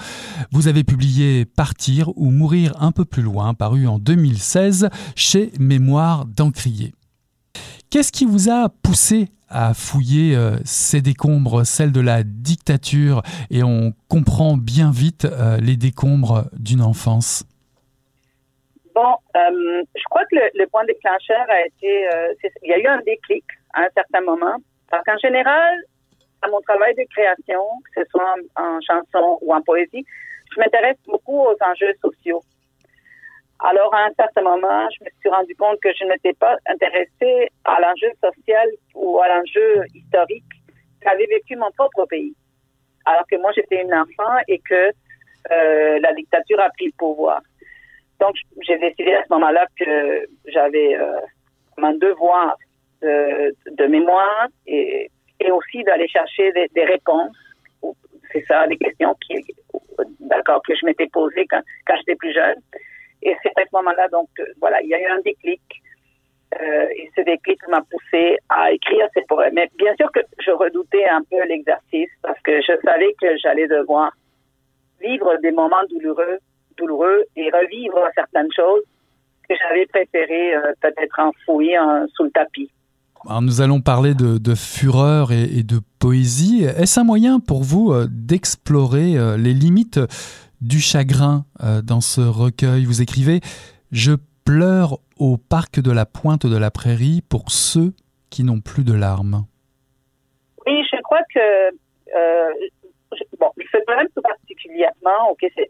Vous avez publié Partir ou Mourir un peu plus loin, paru en 2016 chez Mémoire d'Encrier. Qu'est-ce qui vous a poussé à fouiller euh, ces décombres, celles de la dictature, et on comprend bien vite euh, les décombres d'une enfance? Bon, euh, je crois que le, point déclencheur a été, euh, il y a eu un déclic à un certain moment, parce qu'en général, à mon travail de création, que ce soit en, chanson ou en poésie, je m'intéresse beaucoup aux enjeux sociaux. Alors, à un certain moment, je me suis rendu compte que je n'étais pas intéressée à l'enjeu social ou à l'enjeu historique qu'avait vécu mon propre pays. Alors que moi, j'étais une enfant et que euh, la dictature a pris le pouvoir. Donc, j'ai décidé à ce moment-là que j'avais euh, un devoir de, mémoire et, aussi d'aller chercher des, réponses. C'est ça, des questions qui, d'accord, que je m'étais posées quand, quand j'étais plus jeune. Et c'est à ce moment-là, donc, voilà, il y a eu un déclic. Euh, et ce déclic m'a poussé à écrire ces poèmes. Mais bien sûr que je redoutais un peu l'exercice parce que je savais que j'allais devoir vivre des moments douloureux douloureux et revivre certaines choses que j'avais préféré euh, peut-être enfouir sous le tapis. Alors nous allons parler de, fureur et, de poésie. Est-ce un moyen pour vous euh, d'explorer euh, les limites du chagrin dans ce recueil? Vous écrivez Je pleure au parc de la Pointe de la Prairie pour ceux qui n'ont plus de larmes. Oui, je crois que bon, ce poème tout particulièrement, ok, c'est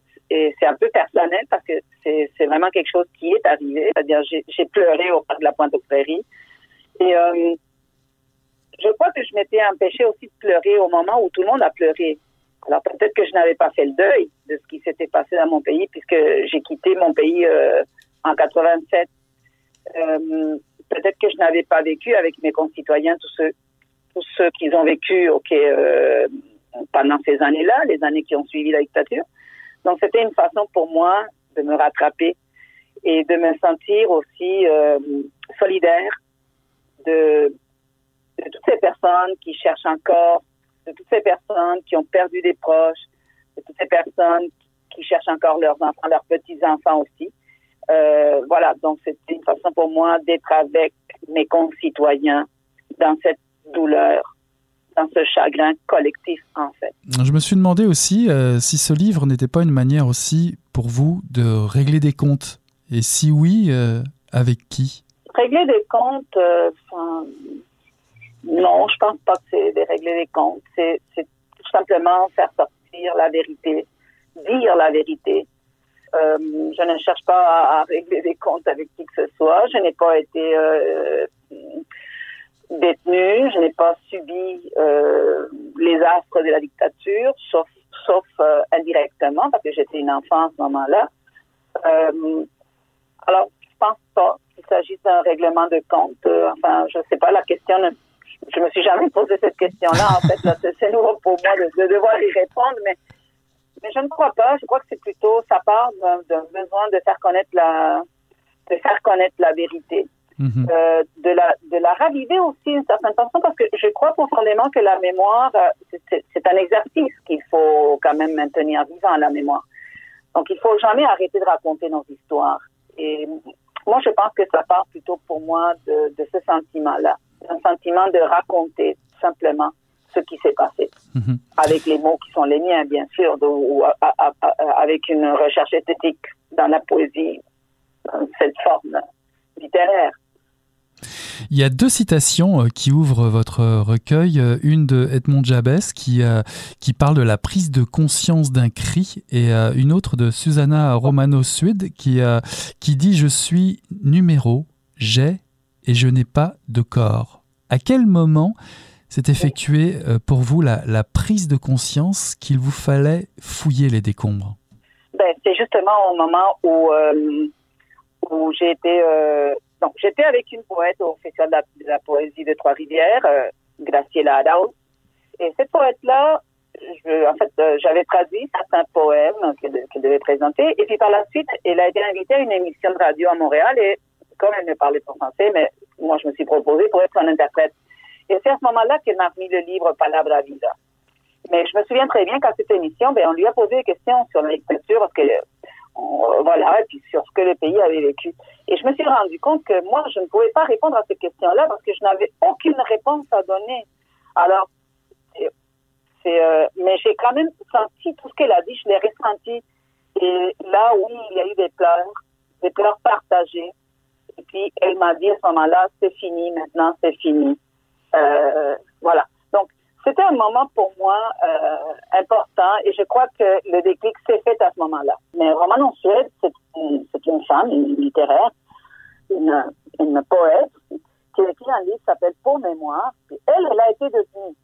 c'est un peu personnel parce que c'est vraiment quelque chose qui est arrivé. C'est-à-dire, j'ai pleuré au parc de la Pointe-aux-Prairies. Et euh, je crois que je m'étais empêchée aussi de pleurer au moment où tout le monde a pleuré. Alors peut-être que je n'avais pas fait le deuil de ce qui s'était passé dans mon pays puisque j'ai quitté mon pays euh, en 87. Euh, peut-être que je n'avais pas vécu avec mes concitoyens tous ceux tous ceux qui ont vécu, ok, pendant ces années-là, les années qui ont suivi la dictature. Donc, c'était une façon pour moi de me rattraper et de me sentir aussi euh, solidaire de, de toutes ces personnes qui cherchent encore, de toutes ces personnes qui ont perdu des proches, de toutes ces personnes qui cherchent encore leurs enfants, leurs petits-enfants aussi. Euh, voilà, donc c'était une façon pour moi d'être avec mes concitoyens dans cette douleur, dans ce chagrin collectif en fait. Je me suis demandé aussi euh, si ce livre n'était pas une manière aussi pour vous de régler des comptes. Et si oui, euh, avec qui? Régler des comptes, euh, non, je pense pas que c'est de régler des comptes. C'est tout simplement faire sortir la vérité, dire la vérité. Euh, je ne cherche pas à, à, régler des comptes avec qui que ce soit. Je n'ai pas été détenue, je n'ai pas subi euh, les astres de la dictature, sauf, euh, indirectement, parce que j'étais une enfant à ce moment-là. Euh, alors, je pense pas qu'il s'agisse d'un règlement de compte. enfin, je sais pas, la question ne je me suis jamais posé cette question-là. En fait, c'est nouveau pour moi de, de, devoir y répondre, mais mais je ne crois pas. Je crois que c'est plutôt ça part d'un besoin de faire connaître la de faire connaître la vérité, -hmm. euh, de la de la raviver aussi d'une certaine façon, parce que je crois profondément que la mémoire c'est un exercice qu'il faut quand même maintenir vivant la mémoire. Donc il faut jamais arrêter de raconter nos histoires. Et moi, je pense que ça part plutôt pour moi de, de ce sentiment-là un sentiment de raconter simplement ce qui s'est passé, -hmm. avec les mots qui sont les miens, bien sûr, de, ou a, a, a, avec une recherche esthétique dans la poésie, dans cette forme littéraire. Il y a deux citations qui ouvrent votre recueil. Une de Edmond Jabès qui, qui parle de la prise de conscience d'un cri et une autre de Susanna Romano-Sued qui, qui dit « Je suis numéro, j'ai et je n'ai pas de corps ». À quel moment s'est effectuée pour vous la, prise de conscience qu'il vous fallait fouiller les décombres? Ben, C'est justement au moment où, euh, où j'ai été... Euh, donc, j'étais avec une poète au Festival de la, Poésie de Trois-Rivières, euh, Graciela Adaus. Et cette poète-là, en fait, j'avais traduit certains poèmes qu'elle qu devait présenter. Et puis par la suite, elle a été invitée à une émission de radio à Montréal. Et comme elle ne parlait pas français, mais moi, je me suis proposée pour être son interprète. Et c'est à ce moment-là qu'elle m'a remis le livre Palabra Vida. Mais je me souviens très bien qu'à cette émission, ben, on lui a posé des questions sur la lecture, parce que, voilà, et puis sur ce que le pays avait vécu. Et je me suis rendu compte que moi, je ne pouvais pas répondre à ces questions-là parce que je n'avais aucune réponse à donner. Alors, c'est, euh, mais j'ai quand même senti tout ce qu'elle a dit, je l'ai ressenti. Et là, oui, il y a eu des pleurs, des pleurs partagés. Et puis, elle m'a dit à ce moment-là, c'est fini maintenant, c'est fini. Euh, voilà. C'était un moment pour moi euh, important et je crois que le déclic s'est fait à ce moment-là. Mais Romane Suède, c'est une, une, femme, une littéraire, une, une poète qui a écrit un livre qui s'appelle Pour mémoire. Puis elle, elle a été devenue.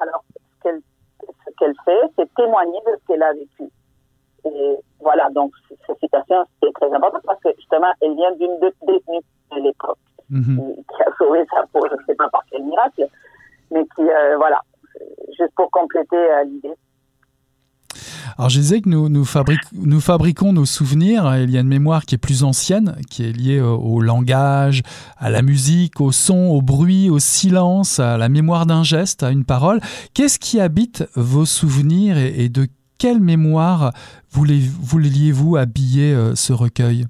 Alors, ce qu'elle ce qu'elle fait, c'est témoigner de ce qu'elle a vécu. Et voilà, donc cette citation, c'est très important parce que justement, elle vient d'une détenue de l'époque mm -hmm. qui a sauvé sa peau, je ne sais pas par quel miracle, mais qui, euh, voilà, juste pour compléter euh, l'idée. Alors je disais que nous, nous, fabric nous, fabriquons nos souvenirs, il y a une mémoire qui est plus ancienne, qui est liée au, au langage, à la musique, au son, au bruit, au silence, à la mémoire d'un geste, à une parole. Qu'est-ce qui habite vos souvenirs et, et de quelle mémoire vouliez-vous habiller euh, ce recueil?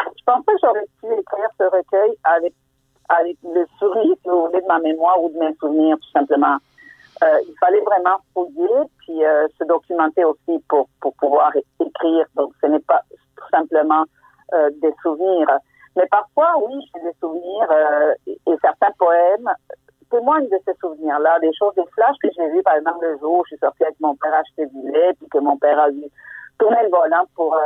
Je pense que j'aurais pu écrire ce recueil avec, avec le sourire, voulez, de ma mémoire ou de mes souvenirs, tout simplement. Euh, il fallait vraiment fouiller, puis euh, se documenter aussi pour, pour pouvoir écrire. Donc, ce n'est pas tout simplement euh, des souvenirs. Mais parfois, oui, j'ai des souvenirs et, certains poèmes témoignent de ces souvenirs-là, des choses, des flashs que j'ai vus, par exemple, le jour où je suis sortie avec mon père acheter du lait, puis que mon père a vu tourner le volant pour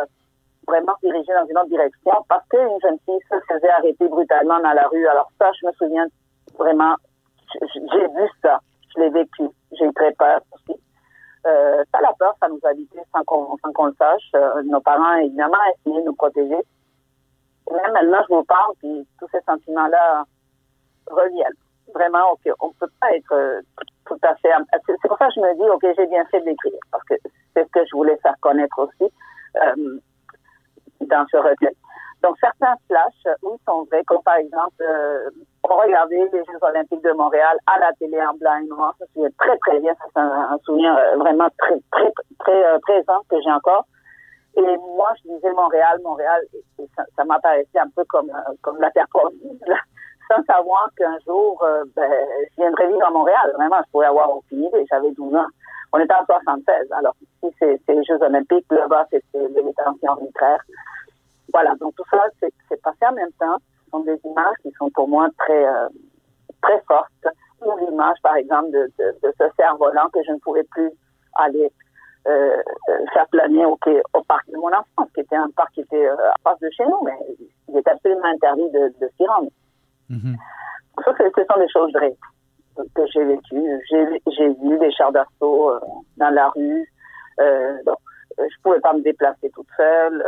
vraiment se diriger dans une autre direction parce qu'une jeune fille se faisait arrêter brutalement dans la rue. Alors ça, je me souviens vraiment, j'ai vu ça, je l'ai vécu, j'ai eu très peur aussi. Euh, ça, la peur, ça nous habitait sans qu'on le sache. Euh, nos parents, évidemment, essayaient de nous protéger. Et même maintenant, je vous parle, puis tous ces sentiments-là reviennent. vraiment, OK, on ne peut pas être euh, tout à fait... C'est pour ça que je me dis, OK, j'ai bien fait d'écrire, parce que c'est ce que je voulais faire connaître aussi euh, dans ce recueil. Donc, certains flashs, oui, sont vrais, comme par exemple, euh, on regardait les Jeux olympiques de Montréal à la télé en blanc et noir. Ça, c'est très, très bien. C'est un, souvenir euh, vraiment très, très, très euh, présent que j'ai encore. Et moi, je disais Montréal, Montréal, ça, ça m'apparaissait un peu comme, euh, comme la terre promise, sans savoir qu'un jour, ben, je viendrais vivre à Montréal. Vraiment, je pourrais avoir aucune idée. J'avais 12 ans. On était en 76. Alors, ici, c'est les Jeux olympiques. Là-bas, c'était les détentions arbitraires. Voilà, donc tout ça, c'est passé en même temps. Ce sont des images qui sont pour moi très, euh, très fortes. Ou l'image, par exemple, de, ce cerf-volant que je ne pouvais plus aller euh, faire planer au, parc de mon enfance, qui était un parc qui était euh, à face de chez nous, mais il est absolument interdit de s'y rendre. Mm-hmm. Ça, ce sont des choses vraies que j'ai vécues. J'ai vu des chars d'assaut euh, dans la rue. Euh, donc, je pouvais pas me déplacer toute seule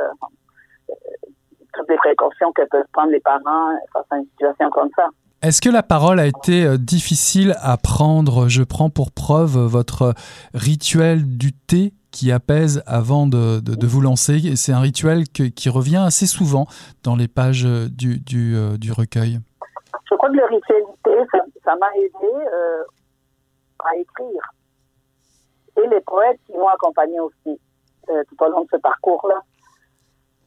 toutes les précautions que peuvent prendre les parents face à une situation comme ça. Est-ce que la parole a été euh, difficile à prendre? Je prends pour preuve votre rituel du thé qui apaise avant de, de, vous lancer. C'est un rituel qui revient assez souvent dans les pages du, du, euh, du, recueil. Je crois que le thé, ça m'a aidé euh, à écrire. Et les poètes qui m'ont accompagné aussi tout au long de ce parcours-là.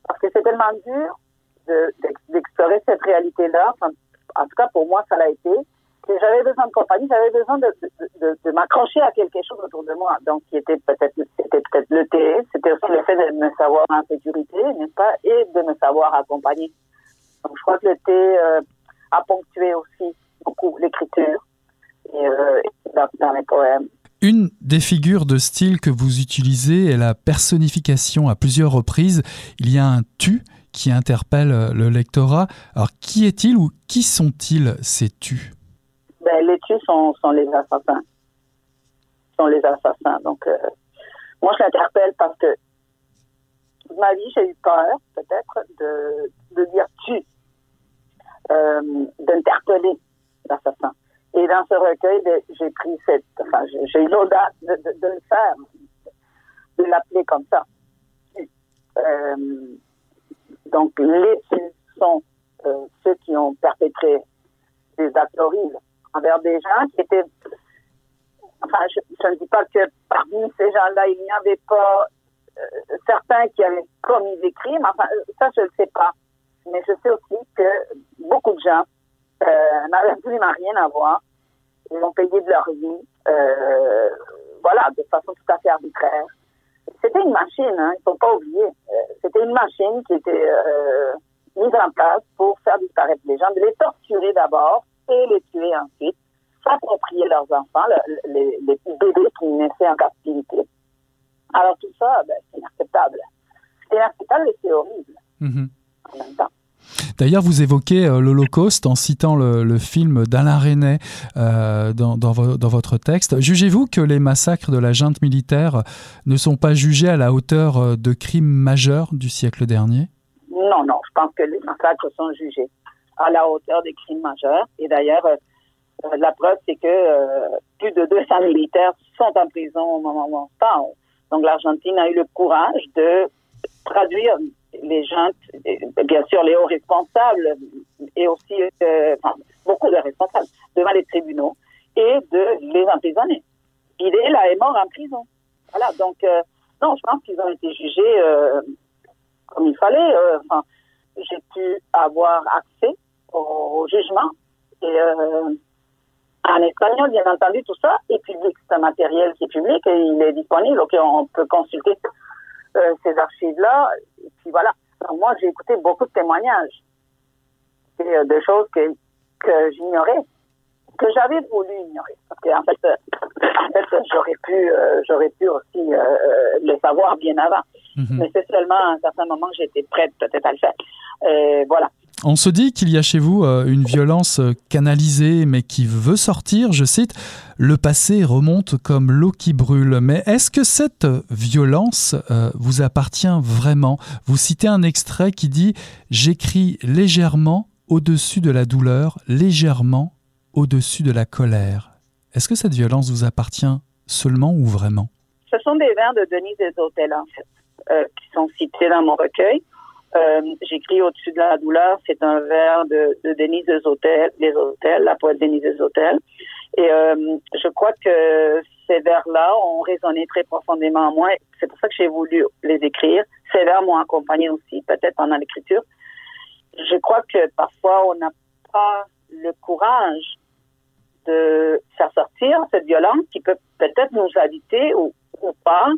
Parce que c'est tellement dur d'explorer cette réalité-là. en tout cas, pour moi, ça l'a été. J'avais besoin de compagnie, j'avais besoin de, m'accrocher à quelque chose autour de moi. Donc, qui était peut-être, c'était peut-être le thé, c'était aussi le fait de me savoir en sécurité, n'est-ce pas, et de me savoir accompagner. Donc, je crois que le thé euh, a ponctué aussi beaucoup l'écriture et, euh, dans, dans les poèmes. Une des figures de style que vous utilisez est la personnification à plusieurs reprises. Il y a un tu qui interpelle euh, le lectorat. Alors, qui est-il ou qui sont-ils ces tu ben, Les tu sont, sont, les assassins. Sont les assassins. Donc, euh, moi, je l'interpelle parce que toute ma vie, j'ai eu peur, peut-être, de, de dire tu, euh, d'interpeller l'assassin. Et dans ce recueil, ben, j'ai pris cette, enfin, j'ai eu l'audace de, le faire, de l'appeler comme ça. Euh, donc, les sont euh, ceux qui ont perpétré des actes horribles envers des gens qui étaient, enfin, je, ne dis pas que parmi ces gens-là, il n'y avait pas certains qui avaient commis des crimes, enfin, ça, je ne sais pas. Mais je sais aussi que beaucoup de gens euh, n'avaient absolument rien à voir ils ont payé de leur vie, euh, voilà, de façon tout à fait arbitraire. C'était une machine, hein, il ne faut pas oublier. Euh, c'était une machine qui était euh, mise en place pour faire disparaître les gens, de les torturer d'abord et les tuer ensuite, s'approprier leurs enfants, les, les, bébés qui naissaient en captivité. Alors tout ça, ben, c'est inacceptable. C'est inacceptable et c'est horrible mm-hmm. en même temps. D'ailleurs, vous évoquez euh, l'Holocauste en citant le, film d'Alain Resnais euh, dans, votre texte. Jugez-vous que les massacres de la junte militaire ne sont pas jugés à la hauteur euh, de crimes majeurs du siècle dernier? Non, non, je pense que les massacres sont jugés à la hauteur des crimes majeurs. Et d'ailleurs, la preuve, c'est que plus de 200 militaires sont en prison au moment où on parle. Donc l'Argentine a eu le courage de traduire les gens, bien sûr les hauts responsables et aussi euh, beaucoup de responsables devant les tribunaux et de les emprisonner. Il est là est mort en prison. Voilà, donc euh, non, je pense qu'ils ont été jugés euh, comme il fallait. Enfin, j'ai pu avoir accès au, jugement et en espagnol, bien entendu, tout ça est public. C'est un matériel qui est public et il est disponible. Ok, on peut consulter euh, ces archives-là. Et puis voilà. moi, j'ai écouté beaucoup de témoignages et euh, de choses que, que j'ignorais, que j'avais voulu ignorer. Parce qu'en fait, euh, en fait j'aurais pu, j'aurais pu aussi le savoir bien avant. Mhm. Mais c'est seulement à un certain moment que j'étais prête peut-être à le faire. voilà. On se dit qu'il y a chez vous euh, une violence euh, canalisée mais qui veut sortir, je cite, le passé remonte comme l'eau qui brûle. Mais est-ce que cette violence euh, vous appartient vraiment? Vous citez un extrait qui dit ⁇ J'écris légèrement au-dessus de la douleur, légèrement au-dessus de la colère. Est-ce que cette violence vous appartient seulement ou vraiment? Ce sont des vers de Denise Hôtels, en fait, qui sont cités dans mon recueil. Euh, j'écris au-dessus de la douleur, c'est un vers de, de Denise des Hôtels, des Hôtels, la poète Denise des Hôtels. Et euh, je crois que ces vers-là ont résonné très profondément en moi. C'est pour ça que j'ai voulu les écrire. Ces vers m'ont accompagné aussi, peut-être pendant l'écriture. Je crois que parfois on n'a pas le courage de faire sortir cette violence qui peut peut-être nous habiter ou, ou pas.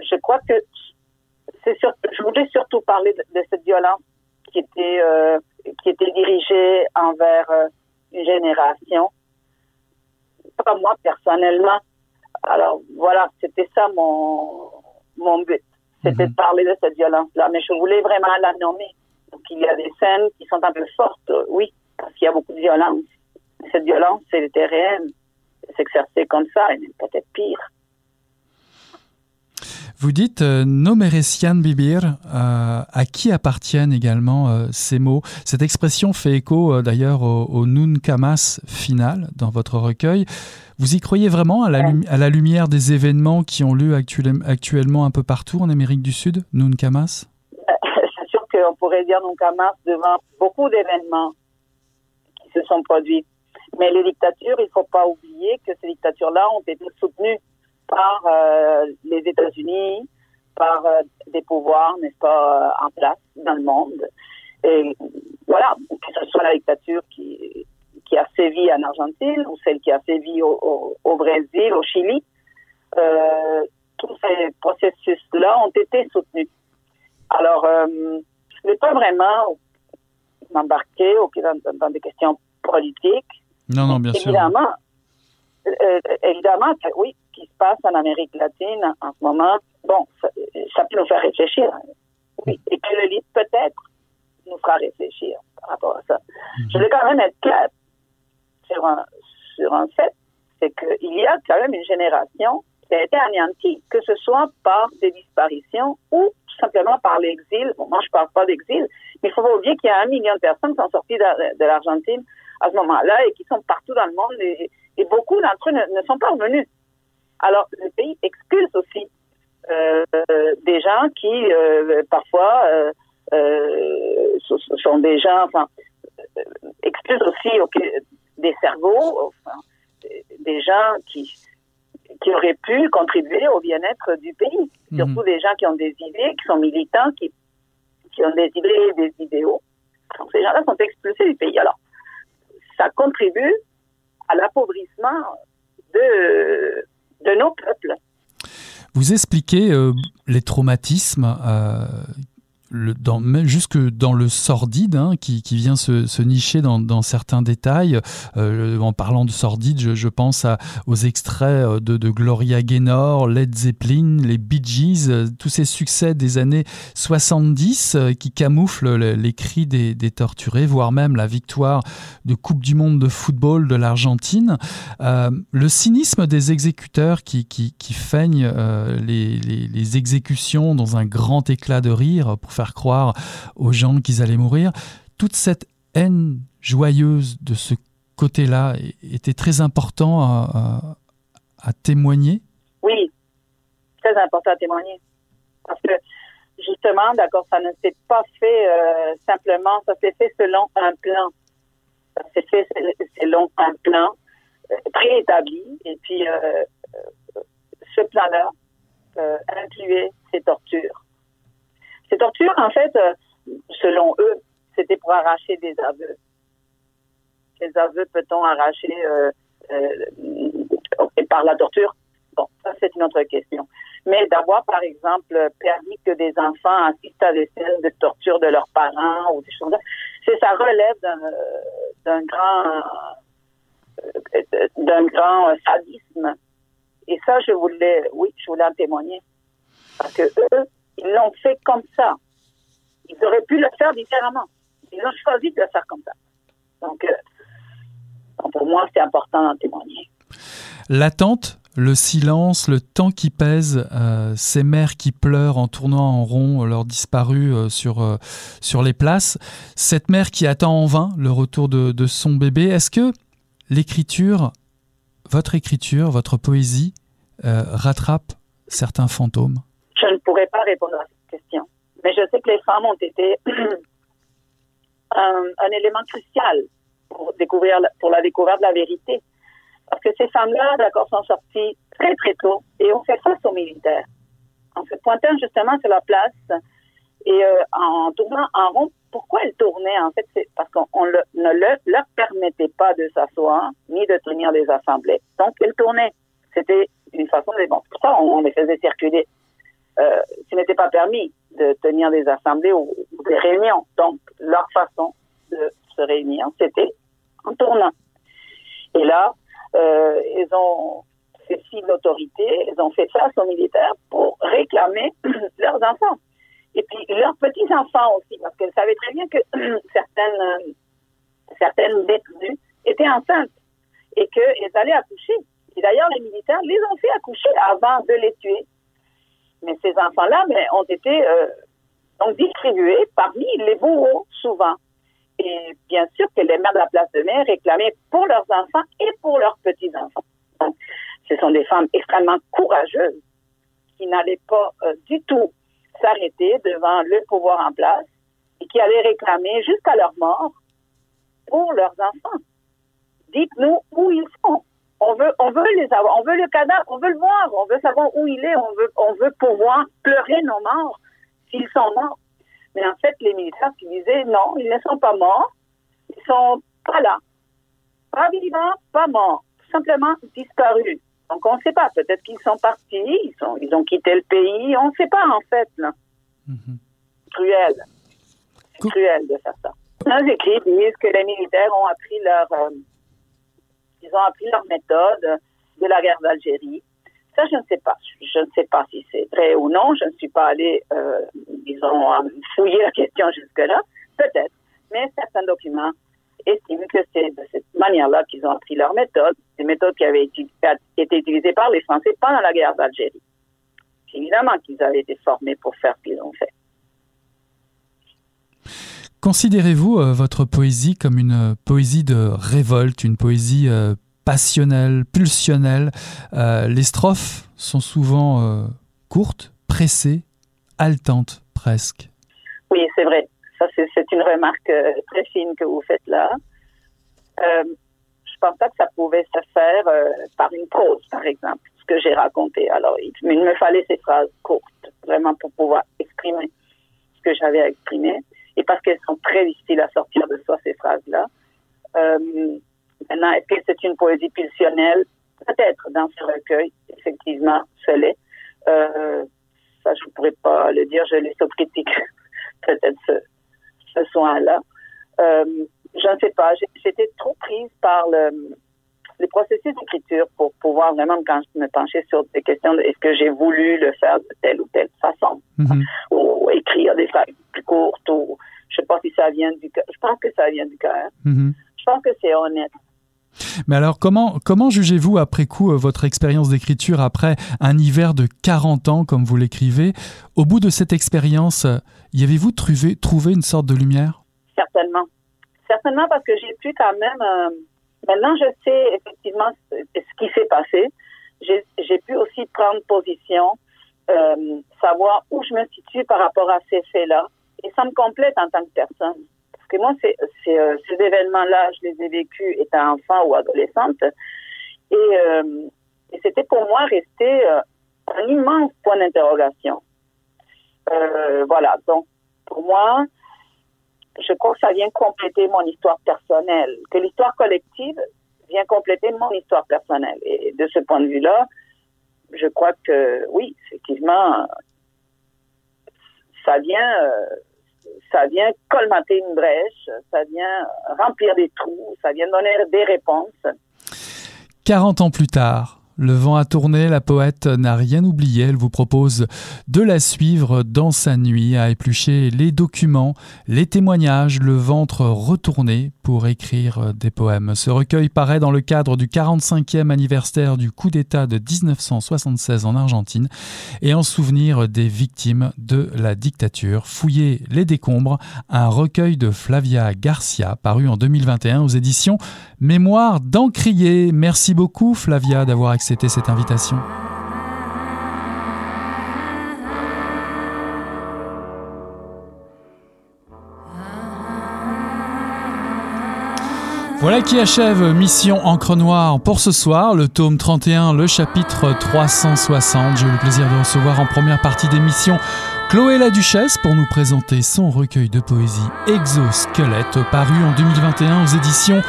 Je crois que je voulais surtout parler de, cette violence qui était euh, qui était dirigée envers euh, une génération. Pas moi personnellement. Alors voilà, c'était ça mon mon but. C'était de mhm. parler de cette violence-là, mais je voulais vraiment la nommer. Donc il y a des scènes qui sont un peu fortes, oui, parce qu'il y a beaucoup de violence. Cette violence, elle était réelle. S'exercer comme ça, et peut-être pire. Vous dites euh, Bibir, euh, à qui appartiennent également euh, ces mots? Cette expression fait écho euh, d'ailleurs au, Nun Kamas final dans votre recueil. Vous y croyez vraiment à la, à la lumière des événements qui ont lieu actuellement un peu partout en Amérique du Sud, Nun Kamas C'est sûr qu'on pourrait dire Nun Kamas devant beaucoup d'événements qui se sont produits. Mais les dictatures, il ne faut pas oublier que ces dictatures-là ont été soutenues par euh, les États-Unis, par euh, des pouvoirs, n'est-ce pas, euh, en place dans le monde. Et voilà, que ce soit la dictature qui, qui a sévi en Argentine ou celle qui a sévi au, au, Brésil, au Chili, euh, tous ces processus-là ont été soutenus. Alors, je ne vais pas vraiment m'embarquer dans, dans, des questions politiques. Non, non, bien évidemment, sûr. Euh, évidemment, oui, qui se passe en Amérique latine en ce moment, bon, ça, peut nous faire réfléchir. Oui. Et que le livre, peut-être, nous fera réfléchir par rapport à ça. Mhm. Je voulais quand même être clair sur un, sur un fait, c'est qu'il y a quand même une génération qui a été anéantie, que ce soit par des disparitions ou tout simplement par l'exil. Bon, moi, je parle pas d'exil, mais il faut pas oublier qu'il y a un million de personnes qui sont sorties de, l'Argentine à ce moment-là et qui sont partout dans le monde et, beaucoup d'entre eux ne, sont pas revenus. Alors, le pays expulse aussi euh, des gens qui, euh, parfois, euh, sont des gens, enfin, expulse aussi des cerveaux, enfin, des gens qui, qui auraient pu contribuer au bien-être du pays. Mhm. Surtout des gens qui ont des idées, qui sont militants, qui, qui ont des idées et des idéaux. Donc, ces gens-là sont expulsés du pays. Alors, ça contribue à l'appauvrissement de de nos peuples. Vous expliquez euh, les traumatismes euh, le, dans, jusque dans le sordide, hein, qui, vient se, nicher dans, certains détails. Euh, en parlant de sordide, je, pense aux extraits euh, de, Gloria Gaynor, Led Zeppelin, les Bee Gees, euh, tous ces succès des années 70 euh, qui camouflent les, cris des, torturés, voire même la victoire de Coupe du Monde de football de l'Argentine. Le cynisme des exécuteurs qui, feignent les, les, les exécutions dans un grand éclat de rire pour faire croire aux gens qu'ils allaient mourir. Toute cette haine joyeuse de ce côté-là était très important à, témoigner Oui, très important à témoigner. Parce que justement, d'accord, ça ne s'est pas fait euh, simplement, ça s'est fait selon un plan. Ça s'est fait selon un plan euh, préétabli. Et puis, euh, ce plan-là incluait ces tortures. Ces tortures, en fait, euh, selon eux, c'était pour arracher des aveux. Quels aveux peut-on arracher euh, euh, par la torture? Bon, ça c'est une autre question. Mais d'avoir, par exemple, permis que des enfants assistent à des scènes de torture de leurs parents ou des choses comme ça, ça relève d'un grand d'un grand sadisme. Et ça, je voulais, oui, je voulais en témoigner. Parce que eux, ils l'ont fait comme ça. Ils auraient pu le faire différemment. Ils ont choisi de le faire comme ça. Donc, euh, pour moi, c'est important d'en témoigner. L'attente, le silence, le temps qui pèse, euh, ces mères qui pleurent en tournant en rond leurs disparus euh, sur, sur les places, cette mère qui attend en vain le retour de, de son bébé, est-ce que l'écriture, votre écriture, votre poésie euh, rattrape certains fantômes? Je ne pourrais pas répondre à cette question. Mais je sais que les femmes ont été un, élément crucial pour, découvrir, pour la découverte de la vérité. Parce que ces femmes-là, d'accord, sont sorties très, très tôt et ont fait face aux militaires. En se pointant justement sur la place et euh, en tournant en rond. Pourquoi elles tournaient? En fait, c'est parce qu'on ne le, leur permettait pas de s'asseoir ni de tenir des assemblées. Donc, elles tournaient. C'était une façon de... Bon, pour ça, on, les faisait circuler. Euh, ce n'était pas permis de tenir des assemblées ou, des réunions. Donc, leur façon de se réunir, c'était en tournant. Et là, euh, ils ont fait signe d'autorité, ils ont fait face aux militaires pour réclamer leurs enfants. Et puis leurs petits-enfants aussi, parce qu'elles savaient très bien que certaines, certaines détenues étaient enceintes et qu'elles allaient accoucher. Et d'ailleurs, les militaires les ont fait accoucher avant de les tuer. Mais ces enfants-là ont été euh, donc distribués parmi les bourreaux, souvent. Et bien sûr que les mères de la place de mer réclamaient pour leurs enfants et pour leurs petits-enfants. Donc, ce sont des femmes extrêmement courageuses qui n'allaient pas euh, du tout s'arrêter devant le pouvoir en place et qui allaient réclamer jusqu'à leur mort pour leurs enfants. Dites-nous où ils sont. On veut, on veut les avoir. On veut le cadavre. On veut le voir. On veut savoir où il est. On veut, on veut pouvoir pleurer nos morts s'ils sont morts. Mais en fait, les militaires qui disaient non, ils ne sont pas morts. Ils sont pas là. Pas vivants, pas morts. Tout simplement disparus. Donc, on ne sait pas. Peut-être qu'ils sont partis, ils, sont, ils ont quitté le pays. On ne sait pas, en fait. Là. Mm-hmm. Cruel. C'est cruel de faire ça. Nos écrits disent que les militaires ont appris leur, euh, ils ont appris leur méthode de la guerre d'Algérie. Ça, je ne sais pas. Je ne sais pas si c'est vrai ou non. Je ne suis pas allée, euh, disons, fouiller la question jusque-là. Peut-être. Mais certains documents estiment que c'est de cette manière-là qu'ils ont appris leur méthode, des méthodes qui avaient été, été utilisées par les Français pendant la guerre d'Algérie. Évidemment qu'ils avaient été formés pour faire ce qu'ils ont fait. Considérez-vous euh, votre poésie comme une euh, poésie de révolte, une poésie euh, passionnelle, pulsionnelle? Les strophes sont souvent courtes, pressées, haletantes presque. Oui, c'est vrai. Ça, c'est une remarque très fine que vous faites là. Euh, je pense pas que ça pouvait se faire par une prose, par exemple, ce que j'ai raconté. Alors, il, il, me fallait ces phrases courtes, vraiment pour pouvoir exprimer ce que j'avais à exprimer. Et parce qu'elles sont très difficiles à sortir de soi, ces phrases-là. Euh, maintenant, est-ce que c'est une poésie pulsionnelle? Peut-être dans ce recueil, effectivement, ce l'est. Euh, ça, je ne pourrais pas le dire, je laisse aux critiques peut-être ce, ce soin-là. Euh, je ne sais pas, j'étais trop prise par le, le processus d'écriture pour pouvoir vraiment quand je me penchais sur des questions de est-ce que j'ai voulu le faire de telle ou telle façon? Mm -hmm. ou, ou, écrire des phrases plus courtes ou je sais pas si ça vient du cœur. Je pense que ça vient du cœur. Mm -hmm. Je pense que c'est honnête. Mais alors, comment, comment jugez-vous après coup votre expérience d'écriture après un hiver de 40 ans, comme vous l'écrivez? Au bout de cette expérience, y avez-vous trouvé, trouvé une sorte de lumière? Certainement. Certainement parce que j'ai pu quand même... Euh, maintenant, je sais effectivement ce, qui s'est passé. J'ai pu aussi prendre position, euh, savoir où je me situe par rapport à ces faits-là. Et ça me complète en tant que personne que moi, euh, ces événements-là, je les ai vécus étant enfant ou adolescente. Et, euh, et c'était pour moi rester un immense point d'interrogation. voilà, donc pour moi, je crois que ça vient compléter mon histoire personnelle, que l'histoire collective vient compléter mon histoire personnelle. Et de ce point de vue-là, je crois que oui, effectivement, ça vient ça vient colmater une brèche, ça vient remplir des trous, ça vient donner des réponses. 40 ans plus tard, le vent a tourné, la poète n'a rien oublié, elle vous propose de la suivre dans sa nuit, à éplucher les documents, les témoignages, le ventre retourné pour écrire des poèmes. Ce recueil paraît dans le cadre du 45e anniversaire du coup d'État de 1976 en Argentine et en souvenir des victimes de la dictature. Fouiller les décombres, un recueil de Flavia Garcia paru en 2021 aux éditions Mémoire d'Encrier. Merci beaucoup Flavia d'avoir accepté cette invitation. Voilà qui achève Mission Encre Noire pour ce soir, le tome 31, le chapitre 360. J'ai eu le plaisir de recevoir en première partie d'émission Chloé la Duchesse pour nous présenter son recueil de poésie Exosquelette paru en 2021 aux éditions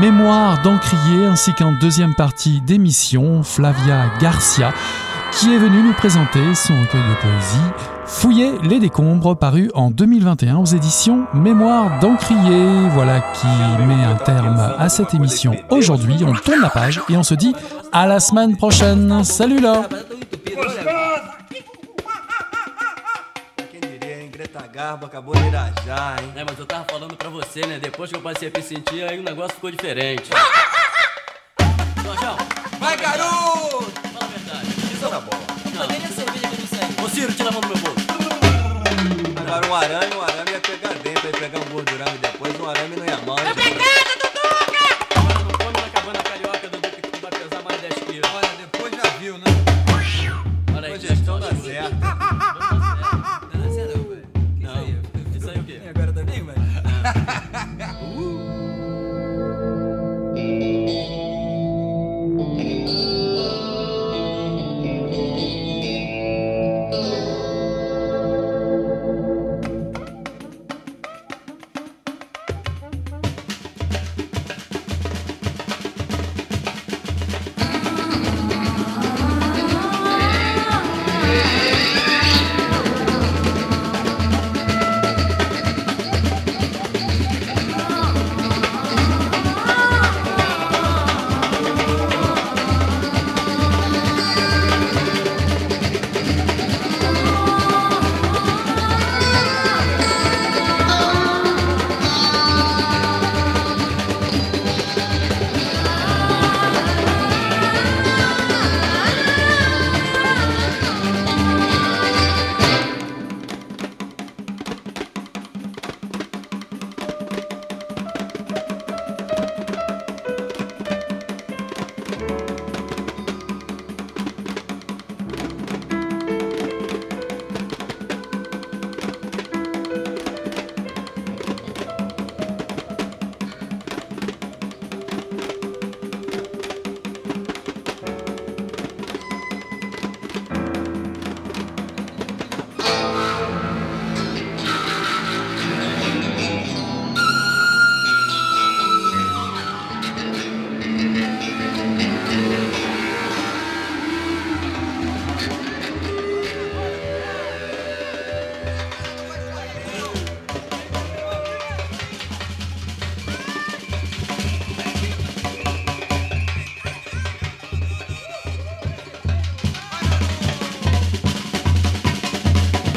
Mémoire d'Encrier ainsi qu'en deuxième partie d'émission Flavia Garcia qui est venue nous présenter son recueil de poésie Fouiller les décombres, paru en 2021 aux éditions Mémoire d'Encrier. Voilà qui met un terme à cette émission aujourd'hui. On tourne la page et on se dit à la semaine prochaine. Salut là Garbo acabou de irajar, hein? É, mas eu tava falando pra você, né? Depois que eu passei a me sentir, aí o negócio ficou diferente. Jorjão! Vai, garoto! Fala a verdade. Isso tá bom. Não, nem a cerveja que eu não sei? Ô, Ciro, tira a mão do meu bolso. Agora um arame, um arame ia pegar dentro, ia pegar um gordurame depois, um arame não ia mal.